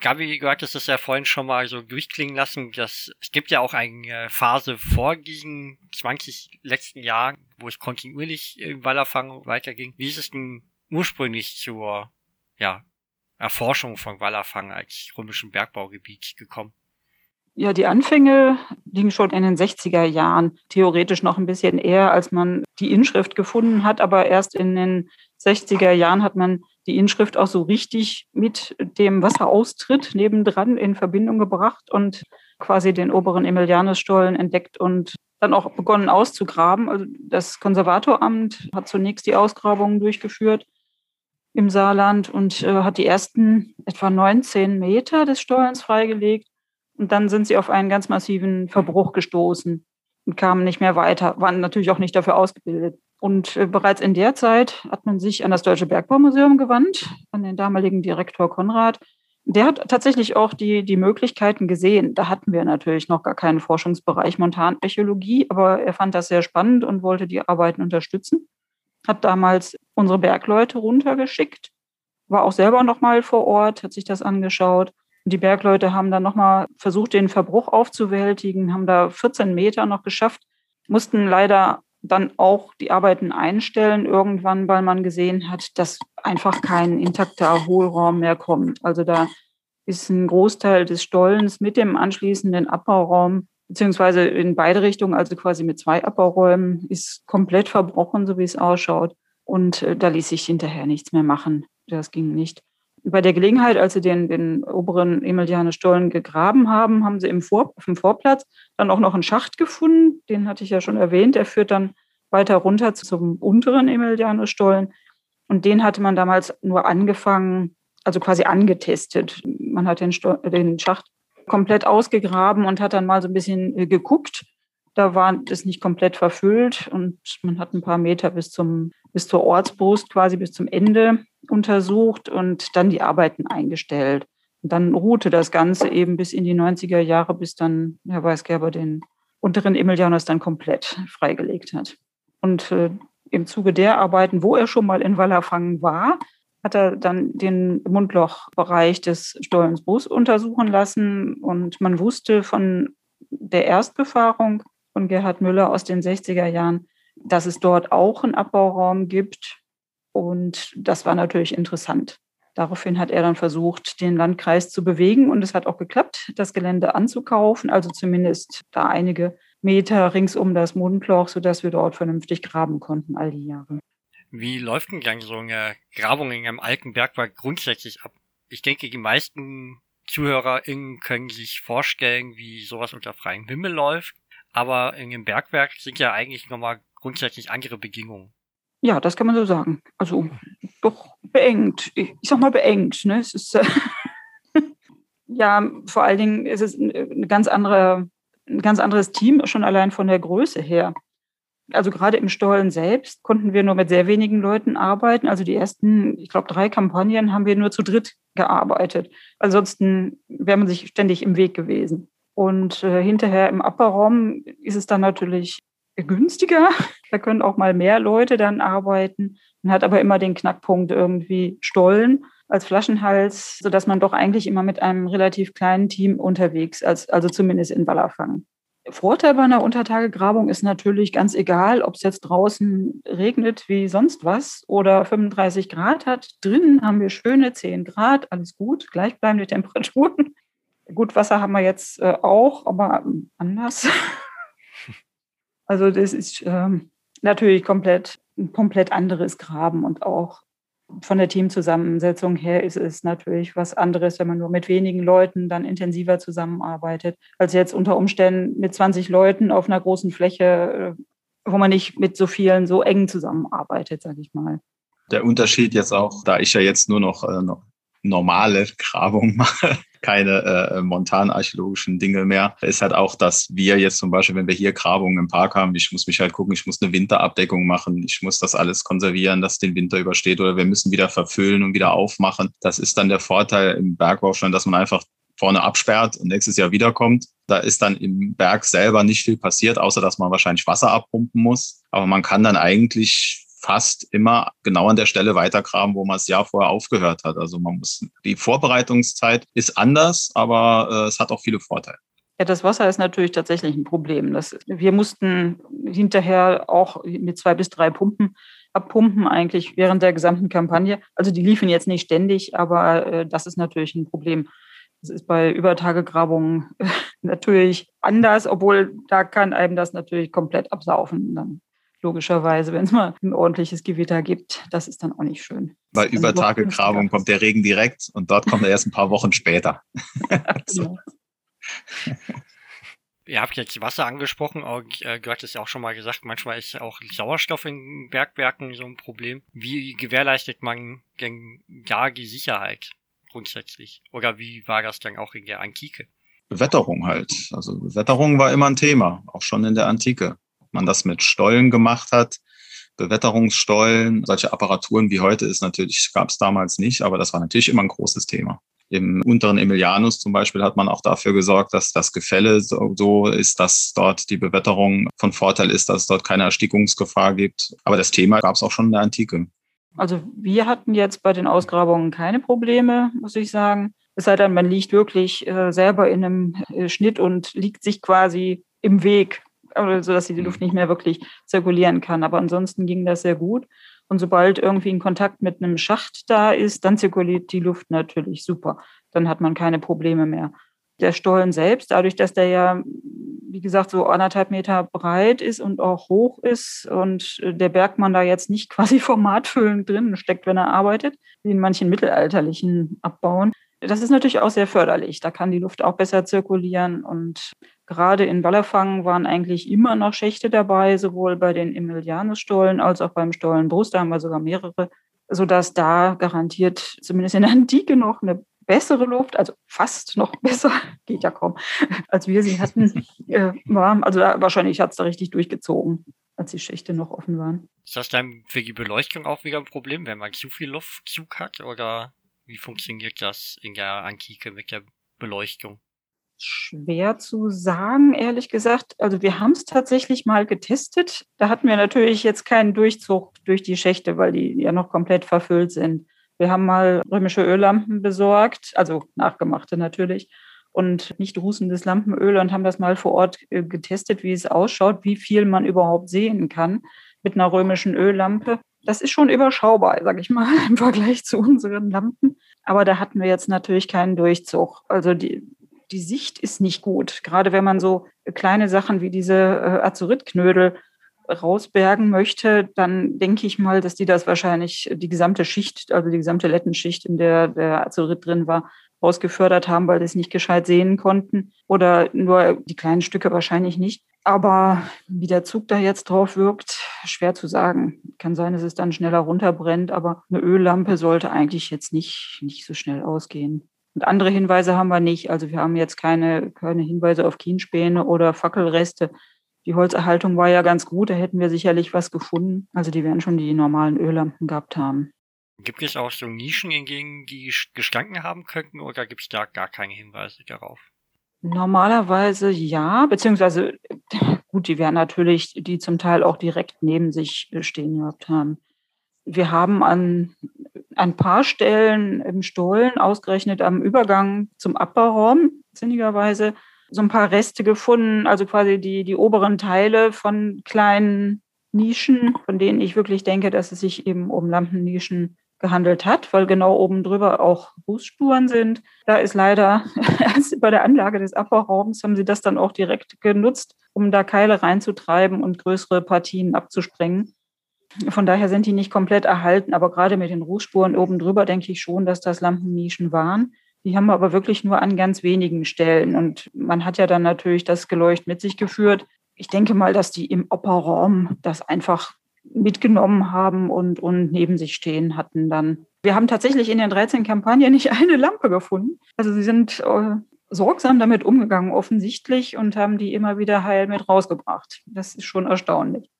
[SPEAKER 3] Gabi, du hattest es ja vorhin schon mal so durchklingen lassen, dass es gibt ja auch eine Phase vor diesen 20 letzten Jahren, wo es kontinuierlich im Wallerfang weiterging. Wie ist es denn ursprünglich zur ja, Erforschung von Wallerfang als römischen Bergbaugebiet gekommen?
[SPEAKER 4] Ja, die Anfänge liegen schon in den 60er Jahren, theoretisch noch ein bisschen eher, als man die Inschrift gefunden hat, aber erst in den 60er Jahren hat man die Inschrift auch so richtig mit dem Wasseraustritt nebendran in Verbindung gebracht und quasi den oberen Emilianusstollen entdeckt und dann auch begonnen auszugraben. Also das Konservatoramt hat zunächst die Ausgrabungen durchgeführt im Saarland und äh, hat die ersten etwa 19 Meter des Stollens freigelegt. Und dann sind sie auf einen ganz massiven Verbruch gestoßen und kamen nicht mehr weiter, waren natürlich auch nicht dafür ausgebildet. Und äh, bereits in der Zeit hat man sich an das Deutsche Bergbaumuseum gewandt, an den damaligen Direktor Konrad. Der hat tatsächlich auch die, die Möglichkeiten gesehen. Da hatten wir natürlich noch gar keinen Forschungsbereich Montanarchäologie, aber er fand das sehr spannend und wollte die Arbeiten unterstützen. Hat damals unsere Bergleute runtergeschickt, war auch selber noch mal vor Ort, hat sich das angeschaut. Die Bergleute haben dann noch mal versucht, den Verbruch aufzuwältigen, haben da 14 Meter noch geschafft, mussten leider dann auch die Arbeiten einstellen irgendwann, weil man gesehen hat, dass einfach kein intakter Hohlraum mehr kommt. Also da ist ein Großteil des Stollens mit dem anschließenden Abbauraum, beziehungsweise in beide Richtungen, also quasi mit zwei Abbauräumen, ist komplett verbrochen, so wie es ausschaut. Und äh, da ließ sich hinterher nichts mehr machen. Das ging nicht. Bei der Gelegenheit, als sie den, den oberen Emilianer Stollen gegraben haben, haben sie im Vor, auf dem Vorplatz dann auch noch einen Schacht gefunden. Den hatte ich ja schon erwähnt. Der führt dann weiter runter zum unteren Emilianer Stollen. Und den hatte man damals nur angefangen, also quasi angetestet. Man hat den, den Schacht komplett ausgegraben und hat dann mal so ein bisschen äh, geguckt. Da war es nicht komplett verfüllt und man hat ein paar Meter bis zum bis zur Ortsbrust quasi bis zum Ende untersucht und dann die Arbeiten eingestellt. Und dann ruhte das Ganze eben bis in die 90er Jahre, bis dann Herr Weisgerber den unteren Emilianus dann komplett freigelegt hat. Und äh, im Zuge der Arbeiten, wo er schon mal in Wallerfangen war, hat er dann den Mundlochbereich des Stollensbus untersuchen lassen. Und man wusste von der Erstbefahrung von Gerhard Müller aus den 60er Jahren, dass es dort auch einen Abbauraum gibt. Und das war natürlich interessant. Daraufhin hat er dann versucht, den Landkreis zu bewegen und es hat auch geklappt, das Gelände anzukaufen, also zumindest da einige Meter rings um das Mondloch, sodass wir dort vernünftig graben konnten all die Jahre.
[SPEAKER 3] Wie läuft denn so eine Grabung in einem alten Bergwerk grundsätzlich ab? Ich denke, die meisten ZuhörerInnen können sich vorstellen, wie sowas unter freiem Himmel läuft. Aber in einem Bergwerk sind ja eigentlich nochmal grundsätzlich andere Bedingungen.
[SPEAKER 4] Ja, das kann man so sagen. Also doch beengt. Ich sag mal beengt. Ne? Es ist äh, ja vor allen Dingen ist es eine ganz andere, ein ganz anderes Team schon allein von der Größe her. Also gerade im Stollen selbst konnten wir nur mit sehr wenigen Leuten arbeiten. Also die ersten, ich glaube, drei Kampagnen haben wir nur zu dritt gearbeitet. Ansonsten wäre man sich ständig im Weg gewesen. Und äh, hinterher im Abbauraum ist es dann natürlich günstiger. Da können auch mal mehr Leute dann arbeiten. Man hat aber immer den Knackpunkt irgendwie Stollen als Flaschenhals, sodass man doch eigentlich immer mit einem relativ kleinen Team unterwegs ist, also zumindest in Wallerfang. Vorteil bei einer Untertagegrabung ist natürlich ganz egal, ob es jetzt draußen regnet wie sonst was oder 35 Grad hat. Drinnen haben wir schöne 10 Grad, alles gut, gleichbleibende Temperaturen. Gut, Wasser haben wir jetzt äh, auch, aber anders. Also das ist ähm, natürlich komplett ein komplett anderes Graben und auch von der Teamzusammensetzung her ist es natürlich was anderes, wenn man nur mit wenigen Leuten dann intensiver zusammenarbeitet, als jetzt unter Umständen mit 20 Leuten auf einer großen Fläche, äh, wo man nicht mit so vielen so eng zusammenarbeitet, sage ich mal.
[SPEAKER 1] Der Unterschied jetzt auch, da ich ja jetzt nur noch, äh, noch normale Grabung mache, keine äh, montanarchäologischen Dinge mehr, ist halt auch, dass wir jetzt zum Beispiel, wenn wir hier Grabungen im Park haben, ich muss mich halt gucken, ich muss eine Winterabdeckung machen, ich muss das alles konservieren, dass den Winter übersteht oder wir müssen wieder verfüllen und wieder aufmachen. Das ist dann der Vorteil im Bergbau schon, dass man einfach vorne absperrt und nächstes Jahr wiederkommt. Da ist dann im Berg selber nicht viel passiert, außer dass man wahrscheinlich Wasser abpumpen muss. Aber man kann dann eigentlich fast immer genau an der Stelle weitergraben, wo man das Jahr vorher aufgehört hat. Also man muss, die Vorbereitungszeit ist anders, aber äh, es hat auch viele Vorteile.
[SPEAKER 4] Ja, das Wasser ist natürlich tatsächlich ein Problem. Das, wir mussten hinterher auch mit zwei bis drei Pumpen abpumpen, eigentlich während der gesamten Kampagne. Also die liefen jetzt nicht ständig, aber äh, das ist natürlich ein Problem. Das ist bei Übertagegrabungen natürlich anders, obwohl da kann einem das natürlich komplett absaufen. Dann logischerweise, wenn es mal ein ordentliches Gewitter gibt. Das ist dann auch nicht schön.
[SPEAKER 1] Weil über Tagegrabung kommt der Regen direkt und dort kommt er erst ein paar Wochen später. so.
[SPEAKER 3] Ihr habt jetzt Wasser angesprochen, äh, du hattest ja auch schon mal gesagt, manchmal ist auch Sauerstoff in Bergwerken so ein Problem. Wie gewährleistet man denn da die Sicherheit grundsätzlich? Oder wie war das dann auch in der Antike?
[SPEAKER 1] Wetterung halt. Also Wetterung war immer ein Thema, auch schon in der Antike man das mit Stollen gemacht hat. Bewetterungsstollen, solche Apparaturen wie heute ist natürlich, gab es damals nicht, aber das war natürlich immer ein großes Thema. Im unteren Emilianus zum Beispiel hat man auch dafür gesorgt, dass das Gefälle so, ist, dass dort die Bewetterung von Vorteil ist, dass es dort keine Erstickungsgefahr gibt. Aber das Thema gab es auch schon in der Antike.
[SPEAKER 4] Also wir hatten jetzt bei den Ausgrabungen keine Probleme, muss ich sagen. Es sei denn, man liegt wirklich äh, selber in einem äh, Schnitt und liegt sich quasi im Weg, also dass die Luft nicht mehr wirklich zirkulieren kann. Aber ansonsten ging das sehr gut. Und sobald irgendwie ein Kontakt mit einem Schacht da ist, dann zirkuliert die Luft natürlich super. Dann hat man keine Probleme mehr. Der Stollen selbst, dadurch, dass der ja, wie gesagt, so anderthalb Meter breit ist und auch hoch ist und der Bergmann da jetzt nicht quasi formatfüllend drin steckt, wenn er arbeitet, wie in manchen mittelalterlichen Abbauen, das ist natürlich auch sehr förderlich. Da kann die Luft auch besser zirkulieren und Gerade in Wallerfangen waren eigentlich immer noch Schächte dabei, sowohl bei den Emilianus-Stollen als auch beim Stollenbrust. Da haben wir sogar mehrere, sodass da garantiert zumindest in der Antike noch eine bessere Luft, also fast noch besser, geht ja kaum, als wir sie hatten, äh, war. Also da, wahrscheinlich hat es da richtig durchgezogen, als die Schächte noch offen waren.
[SPEAKER 3] Ist das dann für die Beleuchtung auch wieder ein Problem, wenn man zu viel Luftzug hat? Oder wie funktioniert das in der Antike mit der Beleuchtung?
[SPEAKER 4] Schwer zu sagen, ehrlich gesagt. Also wir haben es tatsächlich mal getestet. Da hatten wir natürlich jetzt keinen Durchzug durch die Schächte, weil die ja noch komplett verfüllt sind. Wir haben mal römische Öllampen besorgt, also nachgemachte natürlich, und nicht rußendes Lampenöl und haben das mal vor Ort äh, getestet, wie es ausschaut, wie viel man überhaupt sehen kann mit einer römischen Öllampe. Das ist schon überschaubar, sage ich mal, im Vergleich zu unseren Lampen. Aber da hatten wir jetzt natürlich keinen Durchzug. Also die, die Sicht ist nicht gut. Gerade wenn man so kleine Sachen wie diese äh, Azurit-Knödel rausbergen möchte, dann denke ich mal, dass die das wahrscheinlich die gesamte Schicht, also die gesamte Lettenschicht, in der der Azurit drin war, rausgefördert haben, weil sie es nicht gescheit sehen konnten. Oder nur die kleinen Stücke wahrscheinlich nicht. Aber wie der Zug da jetzt drauf wirkt, schwer zu sagen. Kann sein, dass es dann schneller runterbrennt, aber eine Öllampe sollte eigentlich jetzt nicht, nicht so schnell ausgehen. Und andere Hinweise haben wir nicht. Also wir haben jetzt keine, keine Hinweise auf Kienspäne oder Fackelreste. Die Holzerhaltung war ja ganz gut, da hätten wir sicherlich was gefunden. Also die werden schon die normalen Öllampen gehabt haben.
[SPEAKER 3] Gibt es auch so Nischen, in denen die gestanken haben könnten oder gibt es da gar keine Hinweise darauf?
[SPEAKER 4] Normalerweise ja, beziehungsweise gut, die werden natürlich die zum Teil auch direkt neben sich stehen gehabt haben. Wir haben an ein paar Stellen im Stollen, ausgerechnet am Übergang zum Abbauraum, sinnigerweise, so ein paar Reste gefunden, also quasi die, die oberen Teile von kleinen Nischen, von denen ich wirklich denke, dass es sich eben um Lampennischen gehandelt hat, weil genau oben drüber auch Fußspuren sind. Da ist leider bei der Anlage des Abbauraums haben sie das dann auch direkt genutzt, um da Keile reinzutreiben und größere Partien abzusprengen. Von daher sind die nicht komplett erhalten, aber gerade mit den Rußspuren oben drüber denke ich schon, dass das Lampennischen waren. Die haben wir aber wirklich nur an ganz wenigen Stellen. Und man hat ja dann natürlich das Geleucht mit sich geführt. Ich denke mal, dass die im Operraum das einfach mitgenommen haben und, und neben sich stehen hatten dann. Wir haben tatsächlich in den 13 Kampagnen nicht eine Lampe gefunden. Also sie sind äh, sorgsam damit umgegangen offensichtlich und haben die immer wieder heil mit rausgebracht. Das ist schon erstaunlich.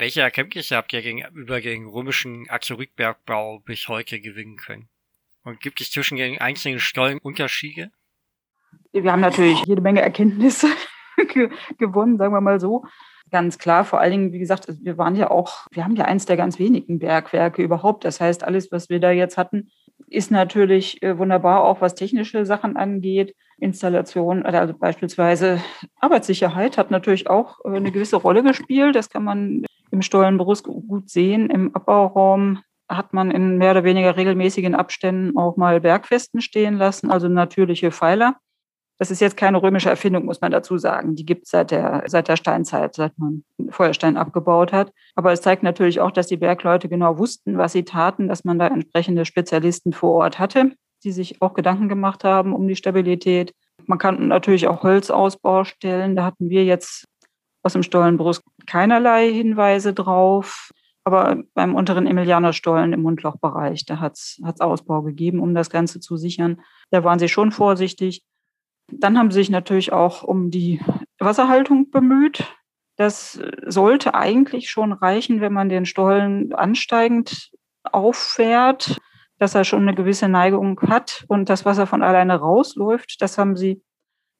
[SPEAKER 3] Welche Erkenntnisse habt ihr gegenüber den römischen Azurikbergbau bis heute gewinnen können? Und gibt es zwischen den einzelnen Stollen Unterschiede?
[SPEAKER 4] Wir haben natürlich jede Menge Erkenntnisse gewonnen, sagen wir mal so. Ganz klar, vor allen Dingen, wie gesagt, wir waren ja auch, wir haben ja eins der ganz wenigen Bergwerke überhaupt. Das heißt, alles, was wir da jetzt hatten, ist natürlich äh, wunderbar, auch was technische Sachen angeht. Installation, also beispielsweise Arbeitssicherheit hat natürlich auch äh, eine gewisse Rolle gespielt. Das kann man im Stollenbrust gut sehen. Im Abbauraum hat man in mehr oder weniger regelmäßigen Abständen auch mal Bergfesten stehen lassen, also natürliche Pfeiler. Das ist jetzt keine römische Erfindung, muss man dazu sagen. Die gibt es seit der, seit der Steinzeit, seit man Feuerstein abgebaut hat. Aber es zeigt natürlich auch, dass die Bergleute genau wussten, was sie taten, dass man da entsprechende Spezialisten vor Ort hatte, die sich auch Gedanken gemacht haben um die Stabilität. Man kann natürlich auch Holzausbau stellen. Da hatten wir jetzt aus dem Stollenbrust keinerlei Hinweise drauf. Aber beim unteren Emilianerstollen im Mundlochbereich, da hat es Ausbau gegeben, um das Ganze zu sichern. Da waren sie schon vorsichtig. Dann haben sie sich natürlich auch um die Wasserhaltung bemüht. Das sollte eigentlich schon reichen, wenn man den Stollen ansteigend auffährt, dass er schon eine gewisse Neigung hat und das Wasser von alleine rausläuft. Das haben sie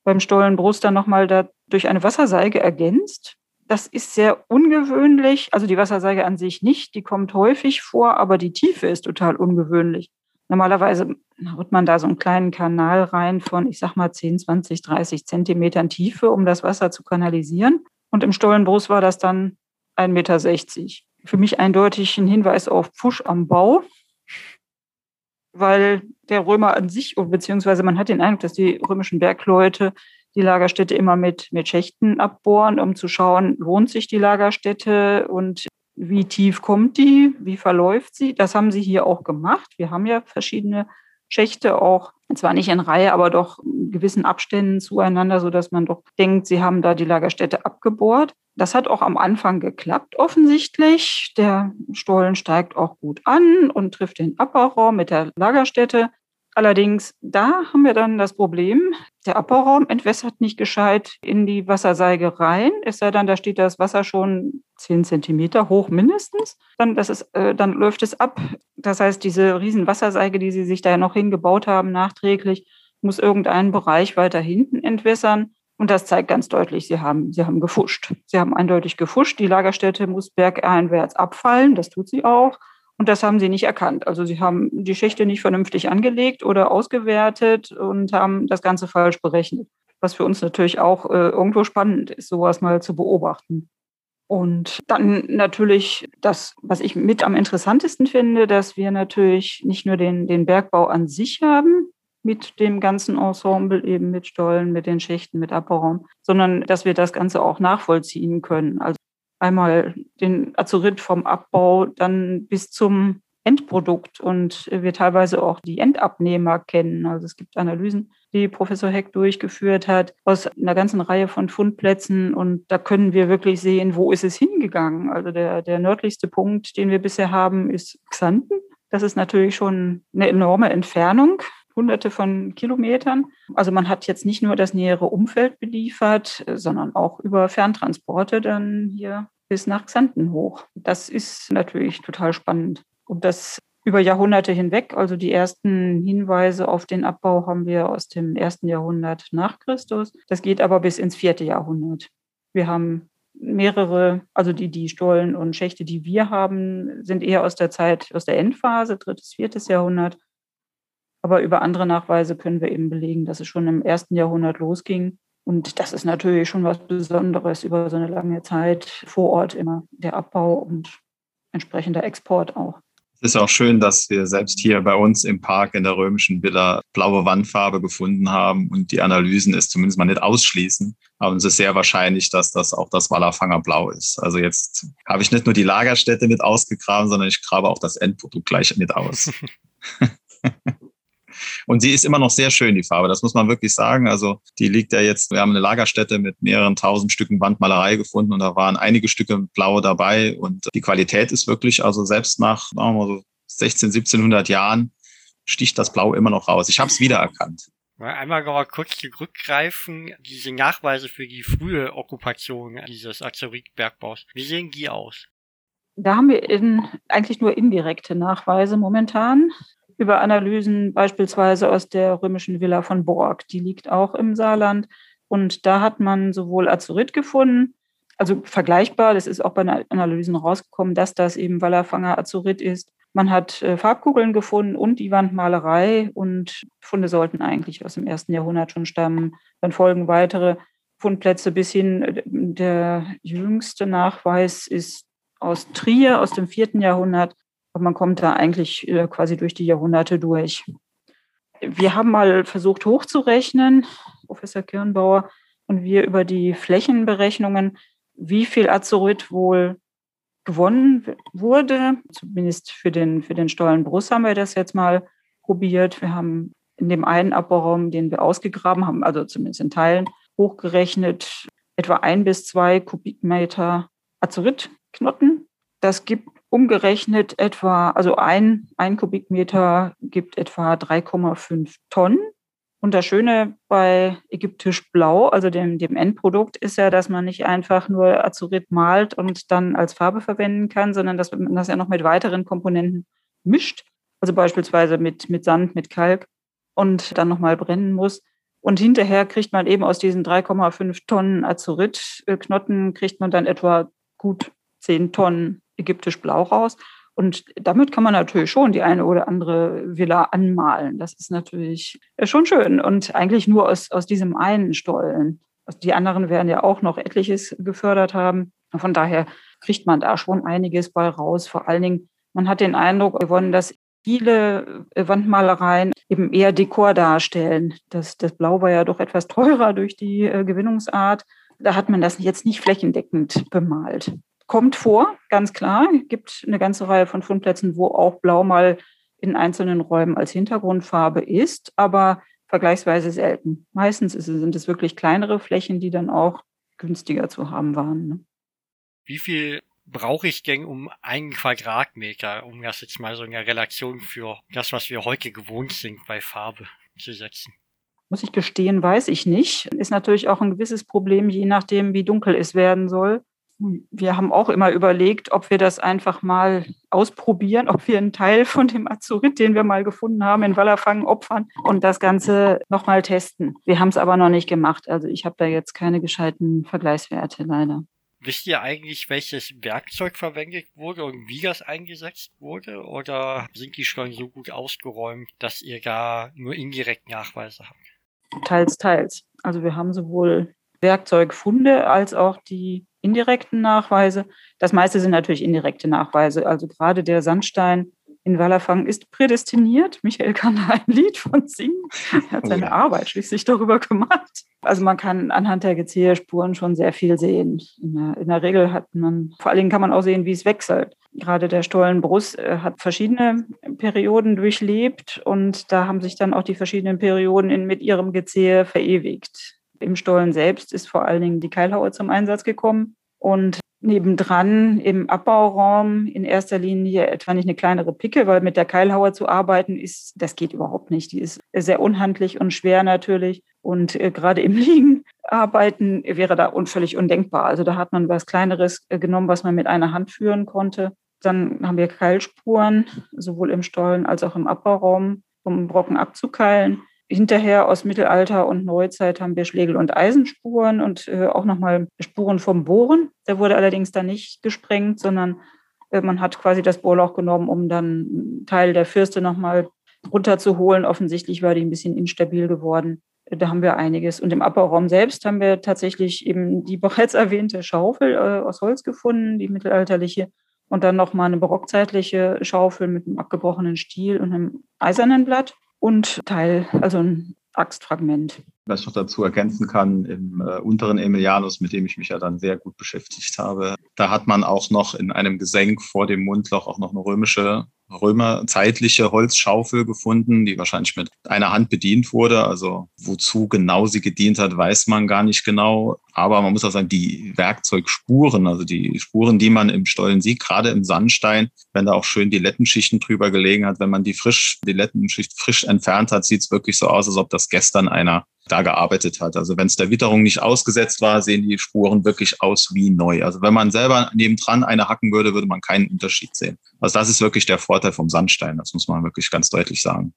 [SPEAKER 4] beim Stollenbrust dann nochmal da durch eine Wasserseige ergänzt. Das ist sehr ungewöhnlich. Also die Wasserseige an sich nicht, die kommt häufig vor, aber die Tiefe ist total ungewöhnlich. Normalerweise haut man da so einen kleinen Kanal rein von, ich sag mal, 10, 20, 30 Zentimetern Tiefe, um das Wasser zu kanalisieren. Und im Stollenbrust war das dann 1,60 Meter. Für mich eindeutig ein Hinweis auf Pfusch am Bau, weil der Römer an sich, beziehungsweise man hat den Eindruck, dass die römischen Bergleute die Lagerstätte immer mit, mit Schächten abbohren, um zu schauen, lohnt sich die Lagerstätte und wie tief kommt die, wie verläuft sie. Das haben sie hier auch gemacht. Wir haben ja verschiedene Schächte auch, zwar nicht in Reihe, aber doch in gewissen Abständen zueinander, sodass man doch denkt, sie haben da die Lagerstätte abgebohrt. Das hat auch am Anfang geklappt, offensichtlich. Der Stollen steigt auch gut an und trifft den Abbauraum mit der Lagerstätte. Allerdings, da haben wir dann das Problem, der Abbauraum entwässert nicht gescheit in die Wasserseige rein. Es sei dann, da steht das Wasser schon zehn Zentimeter hoch mindestens. Dann, das ist, äh, dann läuft es ab. Das heißt, diese riesen Wasserseige, die Sie sich da noch hingebaut haben, nachträglich, muss irgendeinen Bereich weiter hinten entwässern. Und das zeigt ganz deutlich, sie haben, sie haben gefuscht. Sie haben eindeutig gefuscht. Die Lagerstätte muss bergeinwärts abfallen. Das tut sie auch. Und das haben sie nicht erkannt. Also sie haben die Schächte nicht vernünftig angelegt oder ausgewertet und haben das Ganze falsch berechnet. Was für uns natürlich auch äh, irgendwo spannend ist, sowas mal zu beobachten. Und dann natürlich das, was ich mit am interessantesten finde, dass wir natürlich nicht nur den, den Bergbau an sich haben, mit dem ganzen Ensemble, eben mit Stollen, mit den Schächten, mit Abbauraum, sondern dass wir das Ganze auch nachvollziehen können. Also einmal den Azurit vom Abbau dann bis zum Endprodukt und wir teilweise auch die Endabnehmer kennen. Also es gibt Analysen, die Professor Heck durchgeführt hat aus einer ganzen Reihe von Fundplätzen und da können wir wirklich sehen, wo ist es hingegangen. Also der, der nördlichste Punkt, den wir bisher haben, ist Xanten. Das ist natürlich schon eine enorme Entfernung hunderte von Kilometern. Also man hat jetzt nicht nur das nähere Umfeld beliefert, sondern auch über Ferntransporte dann hier bis nach Xanten hoch. Das ist natürlich total spannend. Und das über Jahrhunderte hinweg, also die ersten Hinweise auf den Abbau haben wir aus dem ersten Jahrhundert nach Christus. Das geht aber bis ins vierte Jahrhundert. Wir haben mehrere, also die, die Stollen und Schächte, die wir haben, sind eher aus der Zeit, aus der Endphase, drittes, viertes Jahrhundert. Aber über andere Nachweise können wir eben belegen, dass es schon im ersten Jahrhundert losging. Und das ist natürlich schon was Besonderes über so eine lange Zeit vor Ort immer der Abbau und entsprechender Export auch.
[SPEAKER 1] Es ist auch schön, dass wir selbst hier bei uns im Park in der römischen Villa blaue Wandfarbe gefunden haben und die Analysen es zumindest mal nicht ausschließen. Aber es ist sehr wahrscheinlich, dass das auch das Wallerfanger Blau ist. Also jetzt habe ich nicht nur die Lagerstätte mit ausgegraben, sondern ich grabe auch das Endprodukt gleich mit aus. Und sie ist immer noch sehr schön, die Farbe. Das muss man wirklich sagen. Also die liegt ja jetzt, wir haben eine Lagerstätte mit mehreren tausend Stücken Wandmalerei gefunden und da waren einige Stücke blau dabei. Und die Qualität ist wirklich, also selbst nach, sagen wir mal so 16, 1700 Jahren, sticht das Blau immer noch raus. Ich habe es wiedererkannt.
[SPEAKER 3] Einmal mal kurz zurückgreifen, diese Nachweise für die frühe Okkupation dieses Azeritbergbaus. Wie sehen die aus?
[SPEAKER 4] Da haben wir in, eigentlich nur indirekte Nachweise momentan über Analysen beispielsweise aus der römischen Villa von Borg. Die liegt auch im Saarland. Und da hat man sowohl Azurit gefunden, also vergleichbar, das ist auch bei den Analysen rausgekommen, dass das eben Wallerfanger Azurit ist. Man hat äh, Farbkugeln gefunden und die Wandmalerei und Funde sollten eigentlich aus dem ersten Jahrhundert schon stammen. Dann folgen weitere Fundplätze bis hin. Äh, der jüngste Nachweis ist aus Trier aus dem vierten Jahrhundert. Und man kommt da eigentlich äh, quasi durch die Jahrhunderte durch. Wir haben mal versucht hochzurechnen, Professor Kirnbauer und wir über die Flächenberechnungen, wie viel Azurit wohl gewonnen wurde. Zumindest für den, für den Stollenbrust haben wir das jetzt mal probiert. Wir haben in dem einen Abbauraum, den wir ausgegraben haben, also zumindest in Teilen, hochgerechnet etwa ein bis zwei Kubikmeter Azuritknotten. Das gibt umgerechnet etwa, also ein, ein Kubikmeter gibt etwa 3,5 Tonnen. Und das Schöne bei Ägyptisch Blau, also dem, dem Endprodukt, ist ja, dass man nicht einfach nur Azurit malt und dann als Farbe verwenden kann, sondern dass man das ja noch mit weiteren Komponenten mischt. Also beispielsweise mit, mit Sand, mit Kalk und dann nochmal brennen muss. Und hinterher kriegt man eben aus diesen 3,5 Tonnen Azurit-Knotten, kriegt man dann etwa gut 10 Tonnen ägyptisch Blau raus. Und damit kann man natürlich schon die eine oder andere Villa anmalen. Das ist natürlich schon schön. Und eigentlich nur aus, aus diesem einen Stollen. Also die anderen werden ja auch noch etliches gefördert haben. Von daher kriegt man da schon einiges bei raus. Vor allen Dingen, man hat den Eindruck gewonnen, dass viele Wandmalereien eben eher Dekor darstellen. Das, das Blau war ja doch etwas teurer durch die äh, Gewinnungsart. Da hat man das jetzt nicht flächendeckend bemalt. Kommt vor, ganz klar. Es gibt eine ganze Reihe von Fundplätzen, wo auch Blau mal in einzelnen Räumen als Hintergrundfarbe ist, aber vergleichsweise selten. Meistens sind es wirklich kleinere Flächen, die dann auch günstiger zu haben waren. Ne?
[SPEAKER 3] Wie viel brauche ich denn um einen Quadratmeter, um das jetzt mal so in der Relation für das, was wir heute gewohnt sind bei Farbe zu setzen?
[SPEAKER 4] Muss ich gestehen, weiß ich nicht. Ist natürlich auch ein gewisses Problem, je nachdem, wie dunkel es werden soll. Wir haben auch immer überlegt, ob wir das einfach mal ausprobieren, ob wir einen Teil von dem Azurit, den wir mal gefunden haben, in Wallerfangen opfern und das Ganze nochmal testen. Wir haben es aber noch nicht gemacht. Also ich habe da jetzt keine gescheiten Vergleichswerte leider.
[SPEAKER 3] Wisst ihr eigentlich, welches Werkzeug verwendet wurde und wie das eingesetzt wurde? Oder sind die schon so gut ausgeräumt, dass ihr da nur indirekt Nachweise habt?
[SPEAKER 4] Teils, teils. Also wir haben sowohl Werkzeugfunde als auch die indirekten Nachweise. Das meiste sind natürlich indirekte Nachweise. Also gerade der Sandstein in Wallerfang ist prädestiniert. Michael kann da ein Lied von singen. Er hat seine oh Arbeit schließlich darüber gemacht. Also man kann anhand der Gezieherspuren schon sehr viel sehen. In der, in der, Regel hat man, vor allen Dingen kann man auch sehen, wie es wechselt. Gerade der Stollenbrust äh, hat verschiedene Perioden durchlebt und da haben sich dann auch die verschiedenen Perioden in, mit ihrem Gezieher verewigt. Im Stollen selbst ist vor allen Dingen die Keilhaue zum Einsatz gekommen. Und nebendran im Abbauraum in erster Linie etwa nicht eine kleinere Picke, weil mit der Keilhaue zu arbeiten ist, das geht überhaupt nicht. Die ist sehr unhandlich und schwer natürlich. Und äh, gerade im Liegen arbeiten wäre da völlig undenkbar. Also da hat man was Kleineres äh, genommen, was man mit einer Hand führen konnte. Dann haben wir Keilspuren, sowohl im Stollen als auch im Abbauraum, um Brocken abzukeilen. Hinterher aus Mittelalter und Neuzeit haben wir Schlegel- und Eisenspuren und äh, auch nochmal Spuren vom Bohren. Der wurde allerdings dann nicht gesprengt, sondern äh, man hat quasi das Bohrloch genommen, um dann einen Teil der Fürste nochmal runterzuholen. Offensichtlich war die ein bisschen instabil geworden. Da haben wir einiges. Und im Abbauraum selbst haben wir tatsächlich eben die bereits erwähnte Schaufel äh, aus Holz gefunden, die mittelalterliche. Und dann nochmal eine barockzeitliche Schaufel mit einem abgebrochenen Stiel und einem eisernen Blatt und Teil, also ein Axtfragment.
[SPEAKER 1] Was ich noch dazu ergänzen kann, im äh, unteren Emilianus, mit dem ich mich ja dann sehr gut beschäftigt habe, da hat man auch noch in einem Gesenk vor dem Mundloch auch noch eine römische römerzeitliche Holzschaufel gefunden, die wahrscheinlich mit einer Hand bedient wurde. Also wozu genau sie gedient hat, weiß man gar nicht genau. Aber man muss auch sagen, die Werkzeugspuren, also die Spuren, die man im Stollen sieht, gerade im Sandstein, wenn da auch schön die Lettenschichten drüber gelegen hat, wenn man die frisch, die Lettenschicht frisch entfernt hat, sieht es wirklich so aus, als ob das gestern einer da gearbeitet hat. Also wenn es der Witterung nicht ausgesetzt war, sehen die Spuren wirklich aus wie neu. Also wenn man selber nebendran eine hacken würde, würde man keinen Unterschied sehen. Also das ist wirklich der Vorteil vom Sandstein. Das muss man wirklich ganz deutlich sagen.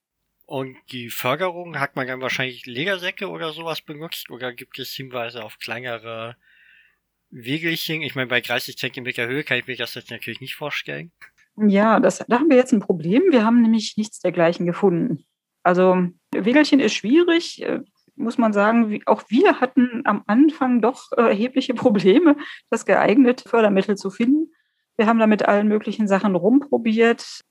[SPEAKER 3] Und die Förderung hat man dann wahrscheinlich Ledersäcke oder sowas benutzt oder gibt es Hinweise auf kleinere Wegelchen? Ich meine, bei 30 Zentimeter Höhe kann ich mir das jetzt natürlich nicht vorstellen.
[SPEAKER 4] Ja, das, da haben wir jetzt ein Problem. Wir haben nämlich nichts dergleichen gefunden. Also Wegelchen ist schwierig muss man sagen, auch wir hatten am Anfang doch äh, erhebliche Probleme, das geeignete Fördermittel zu finden. Wir haben da mit allen möglichen Sachen rumprobiert,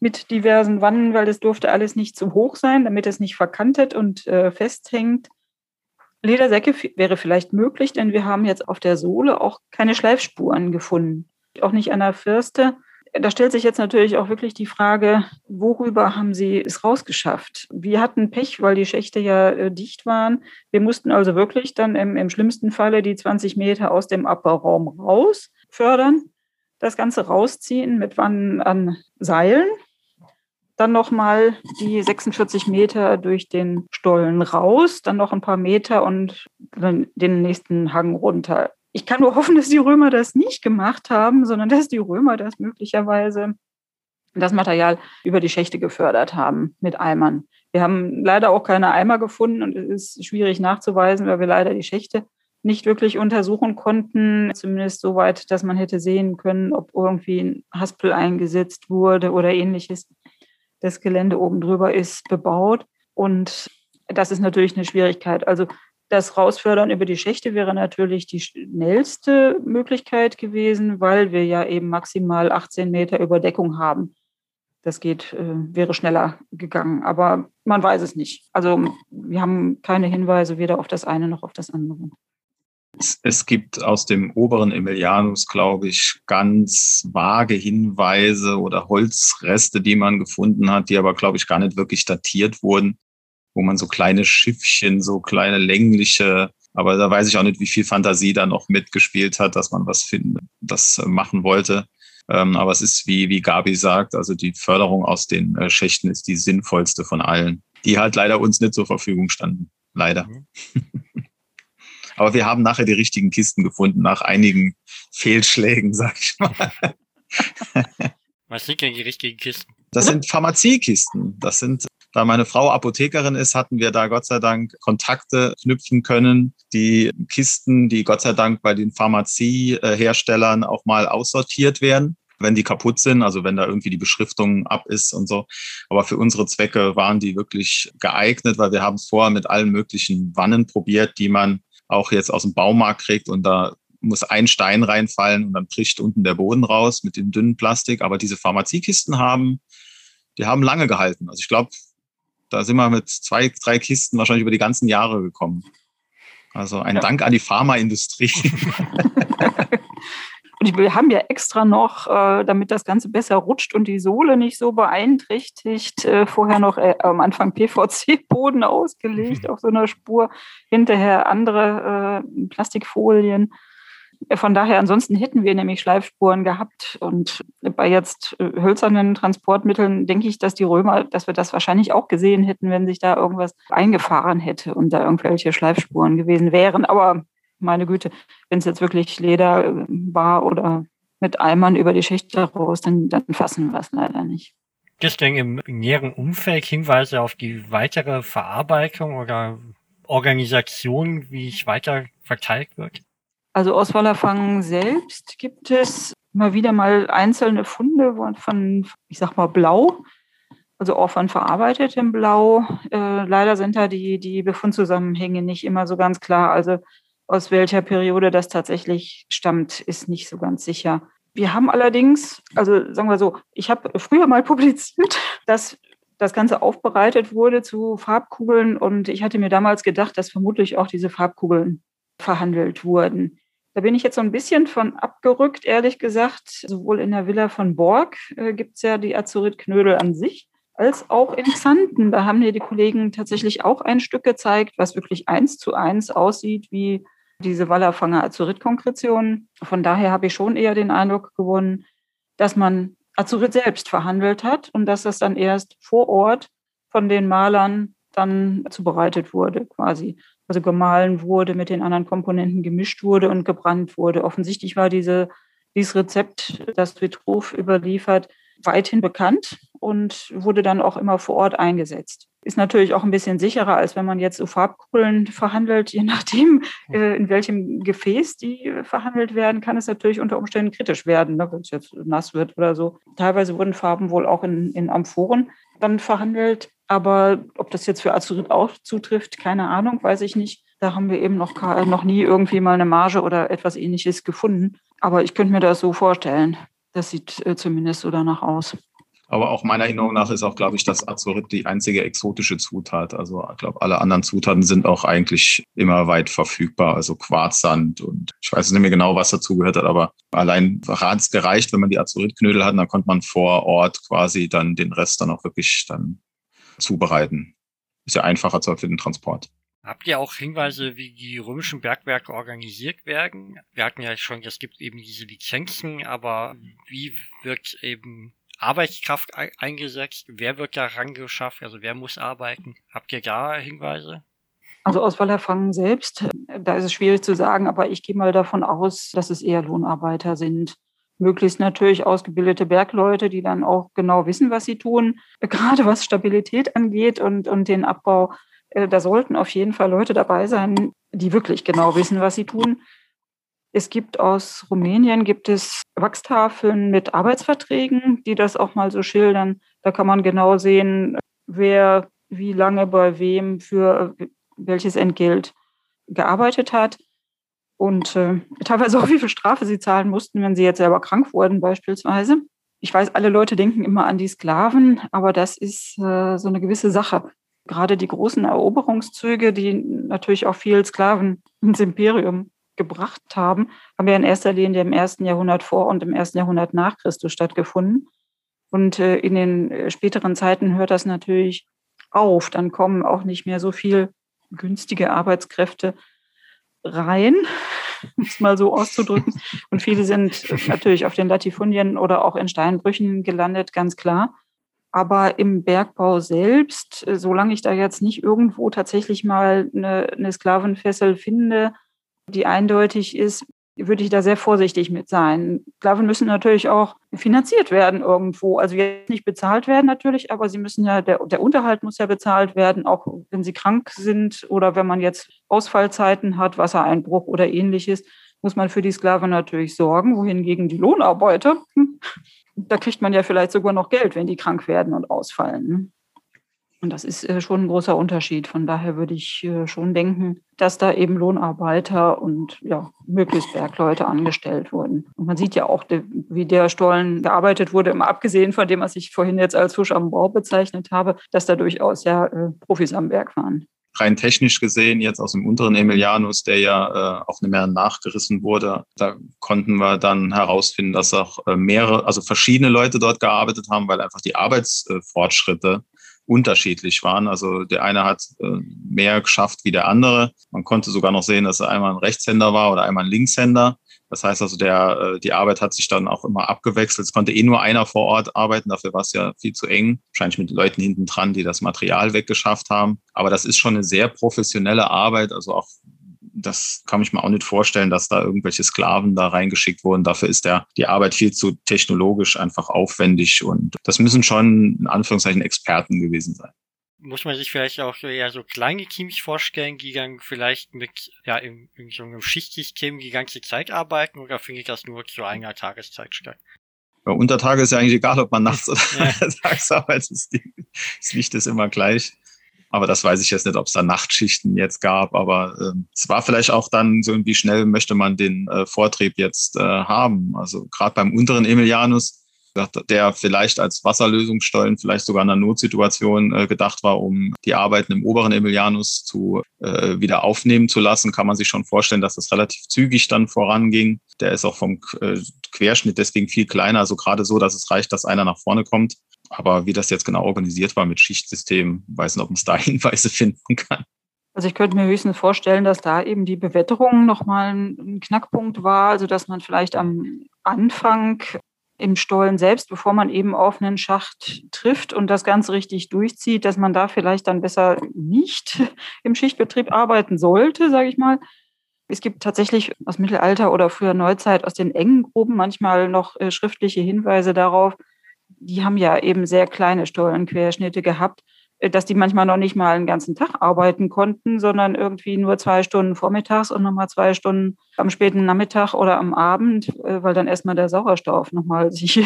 [SPEAKER 4] mit diversen Wannen, weil es durfte alles nicht zu hoch sein, damit es nicht verkantet und äh, festhängt. Ledersäcke wäre vielleicht möglich, denn wir haben jetzt auf der Sohle auch keine Schleifspuren gefunden. Auch nicht an der Fürste da stellt sich jetzt natürlich auch wirklich die Frage, worüber haben Sie es rausgeschafft? Wir hatten Pech, weil die Schächte ja äh, dicht waren. Wir mussten also wirklich dann im, im schlimmsten Falle die 20 Meter aus dem Abbauraum raus fördern, das Ganze rausziehen mit Wannen an Seilen. dann nochmal die 46 Meter durch den Stollen raus, dann noch ein paar Meter und dann den nächsten Hang runter. Ich kann nur hoffen, dass die Römer das nicht gemacht haben, sondern dass die Römer das möglicherweise das Material über die Schächte gefördert haben mit Eimern. Wir haben leider auch keine Eimer gefunden und es ist schwierig nachzuweisen, weil wir leider die Schächte nicht wirklich untersuchen konnten, zumindest so weit, dass man hätte sehen können, ob irgendwie ein Haspel eingesetzt wurde oder ähnliches. Das Gelände oben drüber ist bebaut und das ist natürlich eine Schwierigkeit. Also das Rausfördern über die Schächte wäre natürlich die schnellste Möglichkeit gewesen, weil wir ja eben maximal 18 Meter Überdeckung haben. Das geht, äh, wäre schneller gegangen, aber man weiß es nicht. Also wir haben keine Hinweise weder auf das eine noch auf das andere.
[SPEAKER 1] Es gibt aus dem oberen Emilianus, glaube ich, ganz vage Hinweise oder Holzreste, die man gefunden hat, die aber, glaube ich, gar nicht wirklich datiert wurden, wo man so kleine Schiffchen, so kleine längliche, aber da weiß ich auch nicht, wie viel Fantasie da noch mitgespielt hat, dass man was finden, das äh, machen wollte. Ähm, aber es ist, wie, wie Gabi sagt, also die Förderung aus den äh, Schächten ist die sinnvollste von allen, die halt leider uns nicht zur Verfügung standen. Leider. Mhm. Aber wir haben nachher die richtigen Kisten gefunden, nach einigen Fehlschlägen, sag ich mal.
[SPEAKER 3] Was sind denn die richtigen Kisten?
[SPEAKER 1] Das sind Pharmaziekisten. Das sind, da meine Frau Apothekerin ist, hatten wir da Gott sei Dank Kontakte knüpfen können. Die Kisten, die Gott sei Dank bei den Pharmazieherstellern auch mal aussortiert werden wenn die kaputt sind, also wenn da irgendwie die Beschriftung ab ist und so. Aber für unsere Zwecke waren die wirklich geeignet, weil wir haben es vorher mit allen möglichen Wannen probiert, die man auch jetzt aus dem Baumarkt kriegt und da muss ein Stein reinfallen und dann bricht unten der Boden raus mit dem dünnen Plastik. Aber diese Pharmaziekisten haben, die haben lange gehalten. Also ich glaube, da sind wir mit zwei, drei Kisten wahrscheinlich über die ganzen Jahre gekommen. Also ein ja. Dank an die Pharmaindustrie.
[SPEAKER 4] Und wir haben ja extra noch, äh, damit das Ganze besser rutscht und die Sohle nicht so beeinträchtigt, äh, vorher noch äh, am Anfang PVC-Boden ausgelegt auf so einer Spur, hinterher andere Plastikfolien. Von daher, ansonsten hätten wir nämlich Schleifspuren gehabt. Und bei jetzt äh, hölzernen Transportmitteln denke ich, dass die Römer, dass wir das wahrscheinlich auch gesehen hätten, wenn sich da irgendwas eingefahren hätte und da irgendwelche Schleifspuren gewesen wären. Aber meine Güte, wenn es jetzt wirklich Leder äh, war oder mit Eimern über die Schicht raus, dann, dann fassen wir es leider nicht.
[SPEAKER 3] Gibt es denn im näheren Umfeld Hinweise auf die weitere Verarbeitung oder Organisation, wie es weiter verteilt wird?
[SPEAKER 4] Also aus Wallerfangen selbst gibt es immer wieder mal einzelne Funde von, ich sag mal, Blau, also auch von verarbeitetem Blau. Äh, leider sind da die, die Befundzusammenhänge nicht immer so ganz klar. Also aus welcher Periode das tatsächlich stammt, ist nicht so ganz sicher. Wir haben allerdings, also sagen wir so, ich habe früher mal publiziert, dass das Ganze aufbereitet wurde zu Farbkugeln und ich hatte mir damals gedacht, dass vermutlich auch diese Farbkugeln verhandelt wurden. Da bin ich jetzt so ein bisschen von abgerückt, ehrlich gesagt. Sowohl in der Villa von Borg äh, gibt es ja die Azurit-Knödel an sich, als auch in Xanten. Da haben mir die Kollegen tatsächlich auch ein Stück gezeigt, was wirklich eins zu eins aussieht wie diese Wallerfanger Azurit-Konkretion. Von daher habe ich schon eher den Eindruck gewonnen, dass man Azurit selbst verhandelt hat und dass das dann erst vor Ort von den Malern dann zubereitet wurde, quasi. Also gemahlen wurde, mit den anderen Komponenten gemischt wurde und gebrannt wurde. Offensichtlich war diese, dieses Rezept, das Vitruv überliefert, weithin bekannt und wurde dann auch immer vor Ort eingesetzt. Ist natürlich auch ein bisschen sicherer, als wenn man jetzt so Farbkugeln verhandelt. Je nachdem, äh, in welchem Gefäß die verhandelt werden, kann es natürlich unter Umständen kritisch werden, ne, wenn es jetzt nass wird oder so. Teilweise wurden Farben wohl auch in, in Amphoren dann verhandelt. Aber ob das jetzt für Azurit auch zutrifft, keine Ahnung, weiß ich nicht. Da haben wir eben noch, noch nie irgendwie mal eine Marge oder etwas ähnliches gefunden. Aber ich könnte mir das so vorstellen. Das sieht äh, zumindest so danach aus.
[SPEAKER 1] Aber auch meiner Erinnerung nach ist auch, glaube ich, das Azurit die einzige exotische Zutat. Also ich glaube, alle anderen Zutaten sind auch eigentlich immer weit verfügbar. Also Quarzsand und ich weiß nicht mehr genau, was dazu gehört hat, aber allein hat es gereicht, wenn man die Azurit-Knödel hat, dann konnte man vor Ort quasi dann den Rest dann auch wirklich dann zubereiten. Ist ja einfacher für den Transport.
[SPEAKER 3] Habt ihr auch Hinweise, wie die römischen Bergwerke organisiert werden? Wir hatten ja schon, es gibt eben diese Lizenzen, aber wie wird eben Arbeitskraft eingesetzt? Wer wird da rangeschafft? Also wer muss arbeiten? Habt ihr da Hinweise?
[SPEAKER 4] Also aus Wallerfangen selbst, da ist es schwierig zu sagen, aber ich gehe mal davon aus, dass es eher Lohnarbeiter sind. Möglichst natürlich ausgebildete Bergleute, die dann auch genau wissen, was sie tun. Gerade was Stabilität angeht und, und den Abbau, äh, da sollten auf jeden Fall Leute dabei sein, die wirklich genau wissen, was sie tun. Es gibt aus Rumänien gibt es Wachstafeln mit Arbeitsverträgen, die das auch mal so schildern. Da kann man genau sehen, wer wie lange bei wem für welches Entgelt gearbeitet hat und äh, teilweise auch wie viel Strafe sie zahlen mussten, wenn sie jetzt selber krank wurden beispielsweise. Ich weiß, alle Leute denken immer an die Sklaven, aber das ist äh, so eine gewisse Sache. Gerade die großen Eroberungszüge, die natürlich auch viel Sklaven ins Imperium gebracht haben, haben ja in erster Linie im ersten Jahrhundert vor und im ersten Jahrhundert nach Christus stattgefunden. Und äh, in den äh, späteren Zeiten hört das natürlich auf. Dann kommen auch nicht mehr so viel günstige Arbeitskräfte rein, um es mal so auszudrücken. Und viele sind natürlich auf den Latifundien oder auch in Steinbrüchen gelandet, ganz klar. Aber im Bergbau selbst, solange ich da jetzt nicht irgendwo tatsächlich mal eine, eine Sklavenfessel finde, die eindeutig ist, würde ich da sehr vorsichtig mit sein. Sklaven müssen natürlich auch finanziert werden irgendwo. Also jetzt nicht bezahlt werden natürlich, aber sie müssen ja, der, der Unterhalt muss ja bezahlt werden, auch wenn sie krank sind oder wenn man jetzt Ausfallzeiten hat, Wassereinbruch oder ähnliches, muss man für die Sklaven natürlich sorgen, wohingegen die Lohnarbeiter, hm, da kriegt man ja vielleicht sogar noch Geld, wenn die krank werden und ausfallen. Und das ist äh, schon ein großer Unterschied. Von daher würde ich äh, schon denken, dass da eben Lohnarbeiter und ja, möglichst Bergleute angestellt wurden. Und man sieht ja auch, wie der Stollen gearbeitet wurde, immer abgesehen von dem, was ich vorhin jetzt als Fisch am Bau bezeichnet habe, dass da durchaus ja äh, Profis am Berg waren.
[SPEAKER 1] Rein technisch gesehen, jetzt aus dem unteren Emilianus, der ja äh, auf eine Meer nachgerissen wurde, da konnten wir dann herausfinden, dass auch äh, mehrere, also verschiedene Leute dort gearbeitet haben, weil einfach die Arbeitsfortschritte unterschiedlich waren. Also der eine hat äh, mehr geschafft wie der andere. Man konnte sogar noch sehen, dass er einmal ein Rechtshänder war oder einmal ein Linkshänder. Das heißt also, der, äh, die Arbeit hat sich dann auch immer abgewechselt. Es konnte eh nur einer vor Ort arbeiten, dafür war es ja viel zu eng. Wahrscheinlich mit Leuten hinten dran, die das Material weggeschafft haben. Aber das ist schon eine sehr professionelle Arbeit, also auch das kann ich mir auch nicht vorstellen, dass da irgendwelche Sklaven da reingeschickt wurden. Dafür ist der, die Arbeit viel zu technologisch einfach aufwendig und das müssen schon in Anführungszeichen Experten gewesen sein
[SPEAKER 3] muss man sich vielleicht auch eher so kleine Teams vorstellen, die dann vielleicht mit, ja, im, in so einem Schichtsystem die ganze Zeit arbeiten oder findet das nur zu einer Tageszeit statt?
[SPEAKER 1] Bei Untertage ist ja eigentlich egal, ob man nachts oder ja. tags arbeitet. Das Licht ist immer gleich. Aber das weiß ich jetzt nicht, ob es da Nachtschichten jetzt gab. Aber äh, es war vielleicht auch dann so, wie schnell möchte man den äh, Vortrieb jetzt äh, haben. Also gerade beim unteren Emilianus, der vielleicht als Wasserlösungsstollen vielleicht sogar in einer Notsituation äh, gedacht war, um die Arbeiten im oberen Emilianus zu äh, wieder aufnehmen zu lassen, kann man sich schon vorstellen, dass das relativ zügig dann voranging. Der ist auch vom äh, Querschnitt deswegen viel kleiner, also gerade so, dass es reicht, dass einer nach vorne kommt. Aber wie das jetzt genau organisiert war mit Schichtsystem, weiß nicht, ob man es da Hinweise finden kann.
[SPEAKER 4] Also ich könnte mir höchstens vorstellen, dass da eben die Bewetterung nochmal ein Knackpunkt war, also dass man vielleicht am Anfang im Stollen selbst, bevor man eben auf einen Schacht trifft und das Ganze richtig durchzieht, dass man da vielleicht dann besser nicht im Schichtbetrieb arbeiten sollte, sage ich mal. Es gibt tatsächlich aus Mittelalter oder früher Neuzeit aus den engen Gruben manchmal noch äh, schriftliche Hinweise darauf, die haben ja eben sehr kleine Stollenquerschnitte gehabt, dass die manchmal noch nicht mal einen ganzen Tag arbeiten konnten, sondern irgendwie nur zwei Stunden vormittags und nochmal zwei Stunden am späten Nachmittag oder am Abend, äh, weil dann erstmal der Sauerstoff nochmal sich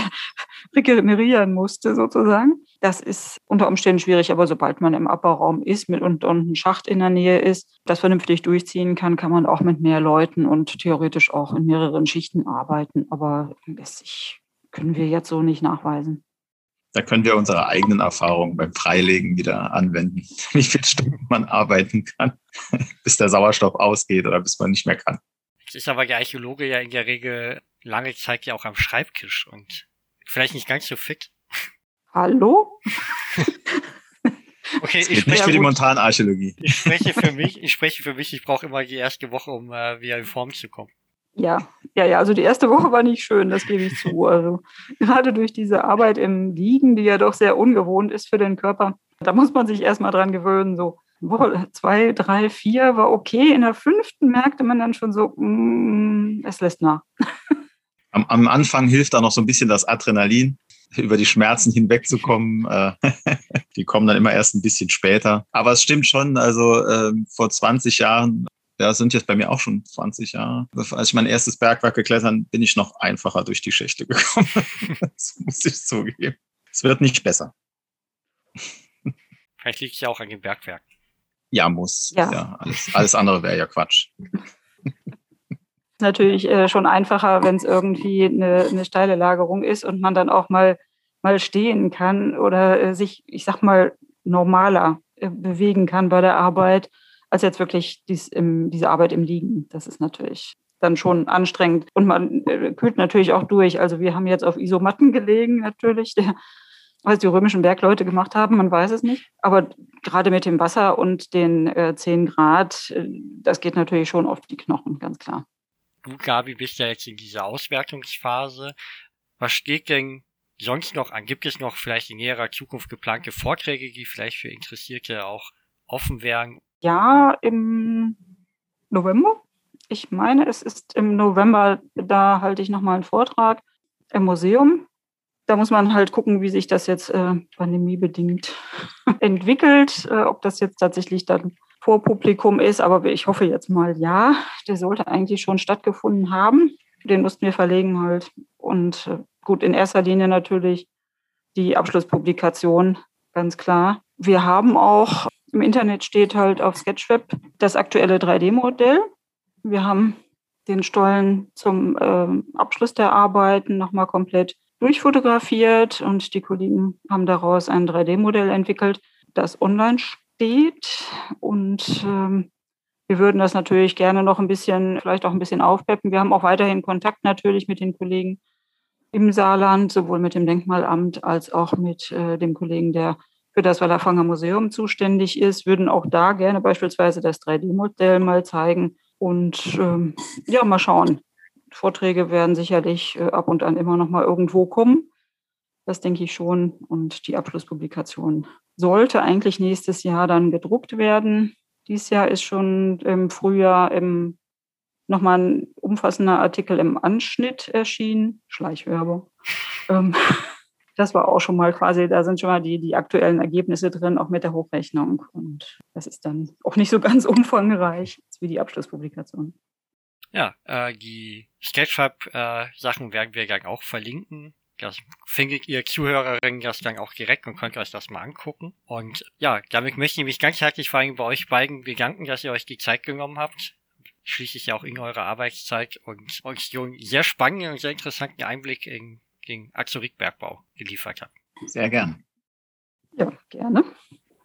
[SPEAKER 4] regenerieren musste sozusagen. Das ist unter Umständen schwierig, aber sobald man im Abbauraum ist mit und, und ein Schacht in der Nähe ist, das vernünftig durchziehen kann, kann man auch mit mehr Leuten und theoretisch auch in mehreren Schichten arbeiten. Aber lässt können wir jetzt so nicht nachweisen.
[SPEAKER 1] Da können wir unsere eigenen Erfahrungen beim Freilegen wieder anwenden, wie viele Stunden man arbeiten kann, bis der Sauerstoff ausgeht oder bis man nicht mehr kann.
[SPEAKER 3] Jetzt ist aber der Archäologe ja in der Regel lange Zeit ja auch am Schreibtisch und vielleicht nicht ganz so fit.
[SPEAKER 4] Hallo?
[SPEAKER 1] Okay, ich spreche für die Montanarchäologie.
[SPEAKER 3] Ich spreche für mich, ich spreche für mich, ich brauche immer die erste Woche, um äh, wieder in Form zu kommen.
[SPEAKER 4] Ja, Ja, ja, also die erste Woche war nicht schön, das gebe ich zu. Also gerade durch diese Arbeit im Liegen, die ja doch sehr ungewohnt ist für den Körper, da muss man sich erstmal dran gewöhnen. So Woche zwei, drei, vier war okay. In der fünften merkte man dann schon so, mm, es lässt nach.
[SPEAKER 1] Am, am Anfang hilft da noch so ein bisschen das Adrenalin über die Schmerzen hinwegzukommen. Äh, die kommen dann immer erst ein bisschen später. Aber es stimmt schon, also äh, vor 20 Jahren, ja, sind jetzt bei mir auch schon 20 Jahre. Als ich mein erstes Bergwerk geklettert bin ich noch einfacher durch die Schächte gekommen. das muss ich zugeben. Es wird nicht besser.
[SPEAKER 3] Vielleicht liegt es ja auch an dem Bergwerk.
[SPEAKER 1] Ja, muss. Ja. ja alles, alles andere wäre ja Quatsch
[SPEAKER 4] ist natürlich äh, schon einfacher, wenn es irgendwie eine, eine, steile Lagerung ist und man dann auch mal, mal stehen kann oder äh, sich, ich sag mal, normaler äh, bewegen kann bei der Arbeit, als jetzt wirklich dies im, diese Arbeit im Liegen. Das ist natürlich dann schon anstrengend. Und man äh, kühlt natürlich auch durch. Also wir haben jetzt auf Isomatten gelegen, natürlich, der, was die römischen Bergleute gemacht haben, man weiß es nicht. Aber gerade mit dem Wasser und den äh, 10 Grad, äh, das geht natürlich schon auf die Knochen, ganz klar
[SPEAKER 3] du, Gabi, bist ja jetzt in dieser Auswertungsphase. Was steht denn sonst noch an? Gibt es noch vielleicht in näherer Zukunft geplante Vorträge, die vielleicht für Interessierte auch offen wären?
[SPEAKER 4] Ja, im November. Ich meine, es ist im November, da halte ich nochmal einen Vortrag im Museum. Da muss man halt gucken, wie sich das jetzt äh, pandemiebedingt entwickelt, äh, ob das jetzt tatsächlich dann vor Publikum ist, aber ich hoffe jetzt mal ja. Der sollte eigentlich schon stattgefunden haben. Den mussten wir verlegen halt. Und äh, gut, in erster Linie natürlich die Abschlusspublikation, ganz klar. Wir haben auch, im Internet steht halt auf Sketchweb das aktuelle 3D-Modell. Wir haben den Stollen zum äh, Abschluss der Arbeiten nochmal komplett durchfotografiert und die Kollegen haben daraus ein 3D-Modell entwickelt, das online steht. Und ähm, wir würden das natürlich gerne noch ein bisschen, vielleicht auch ein bisschen aufpeppen. Wir haben auch weiterhin Kontakt natürlich mit den Kollegen im Saarland, sowohl mit dem Denkmalamt als auch mit äh, dem Kollegen, der für das Wallerfanger Museum zuständig ist, würden auch da gerne beispielsweise das 3D-Modell mal zeigen und ähm, ja, mal schauen. Vorträge werden sicherlich äh, ab und an immer noch mal irgendwo kommen. Das denke ich schon. Und die Abschlusspublikation sollte eigentlich nächstes Jahr dann gedruckt werden. Dieses Jahr ist schon im Frühjahr im, nochmal ein umfassender Artikel im Anschnitt erschienen. Schleichwerbung. Ähm, das war auch schon mal quasi, da sind schon mal die, die aktuellen Ergebnisse drin, auch mit der Hochrechnung. Und das ist dann auch nicht so ganz umfangreich wie die Abschlusspublikation.
[SPEAKER 3] Ja, äh, die Sketchfab-Sachen äh, werden wir dann auch verlinken. Das findet ihr Zuhörerinnen das dann auch direkt und könnt euch das mal angucken. Und ja, damit möchte ich mich ganz herzlich vor allem bei euch beiden bedanken, dass ihr euch die Zeit genommen habt. Schließlich auch in eurer Arbeitszeit und euch so einen sehr spannenden und sehr interessanten Einblick in den Azurik-Bergbau geliefert habt.
[SPEAKER 1] Sehr gern.
[SPEAKER 4] Ja, gerne.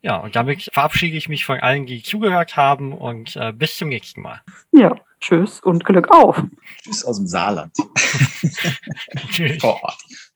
[SPEAKER 3] Ja, und damit verabschiede ich mich von allen, die zugehört haben und äh, bis zum nächsten Mal.
[SPEAKER 4] Ja, tschüss und Glück auf.
[SPEAKER 1] Tschüss aus dem Saarland.
[SPEAKER 3] tschüss. Vor Ort.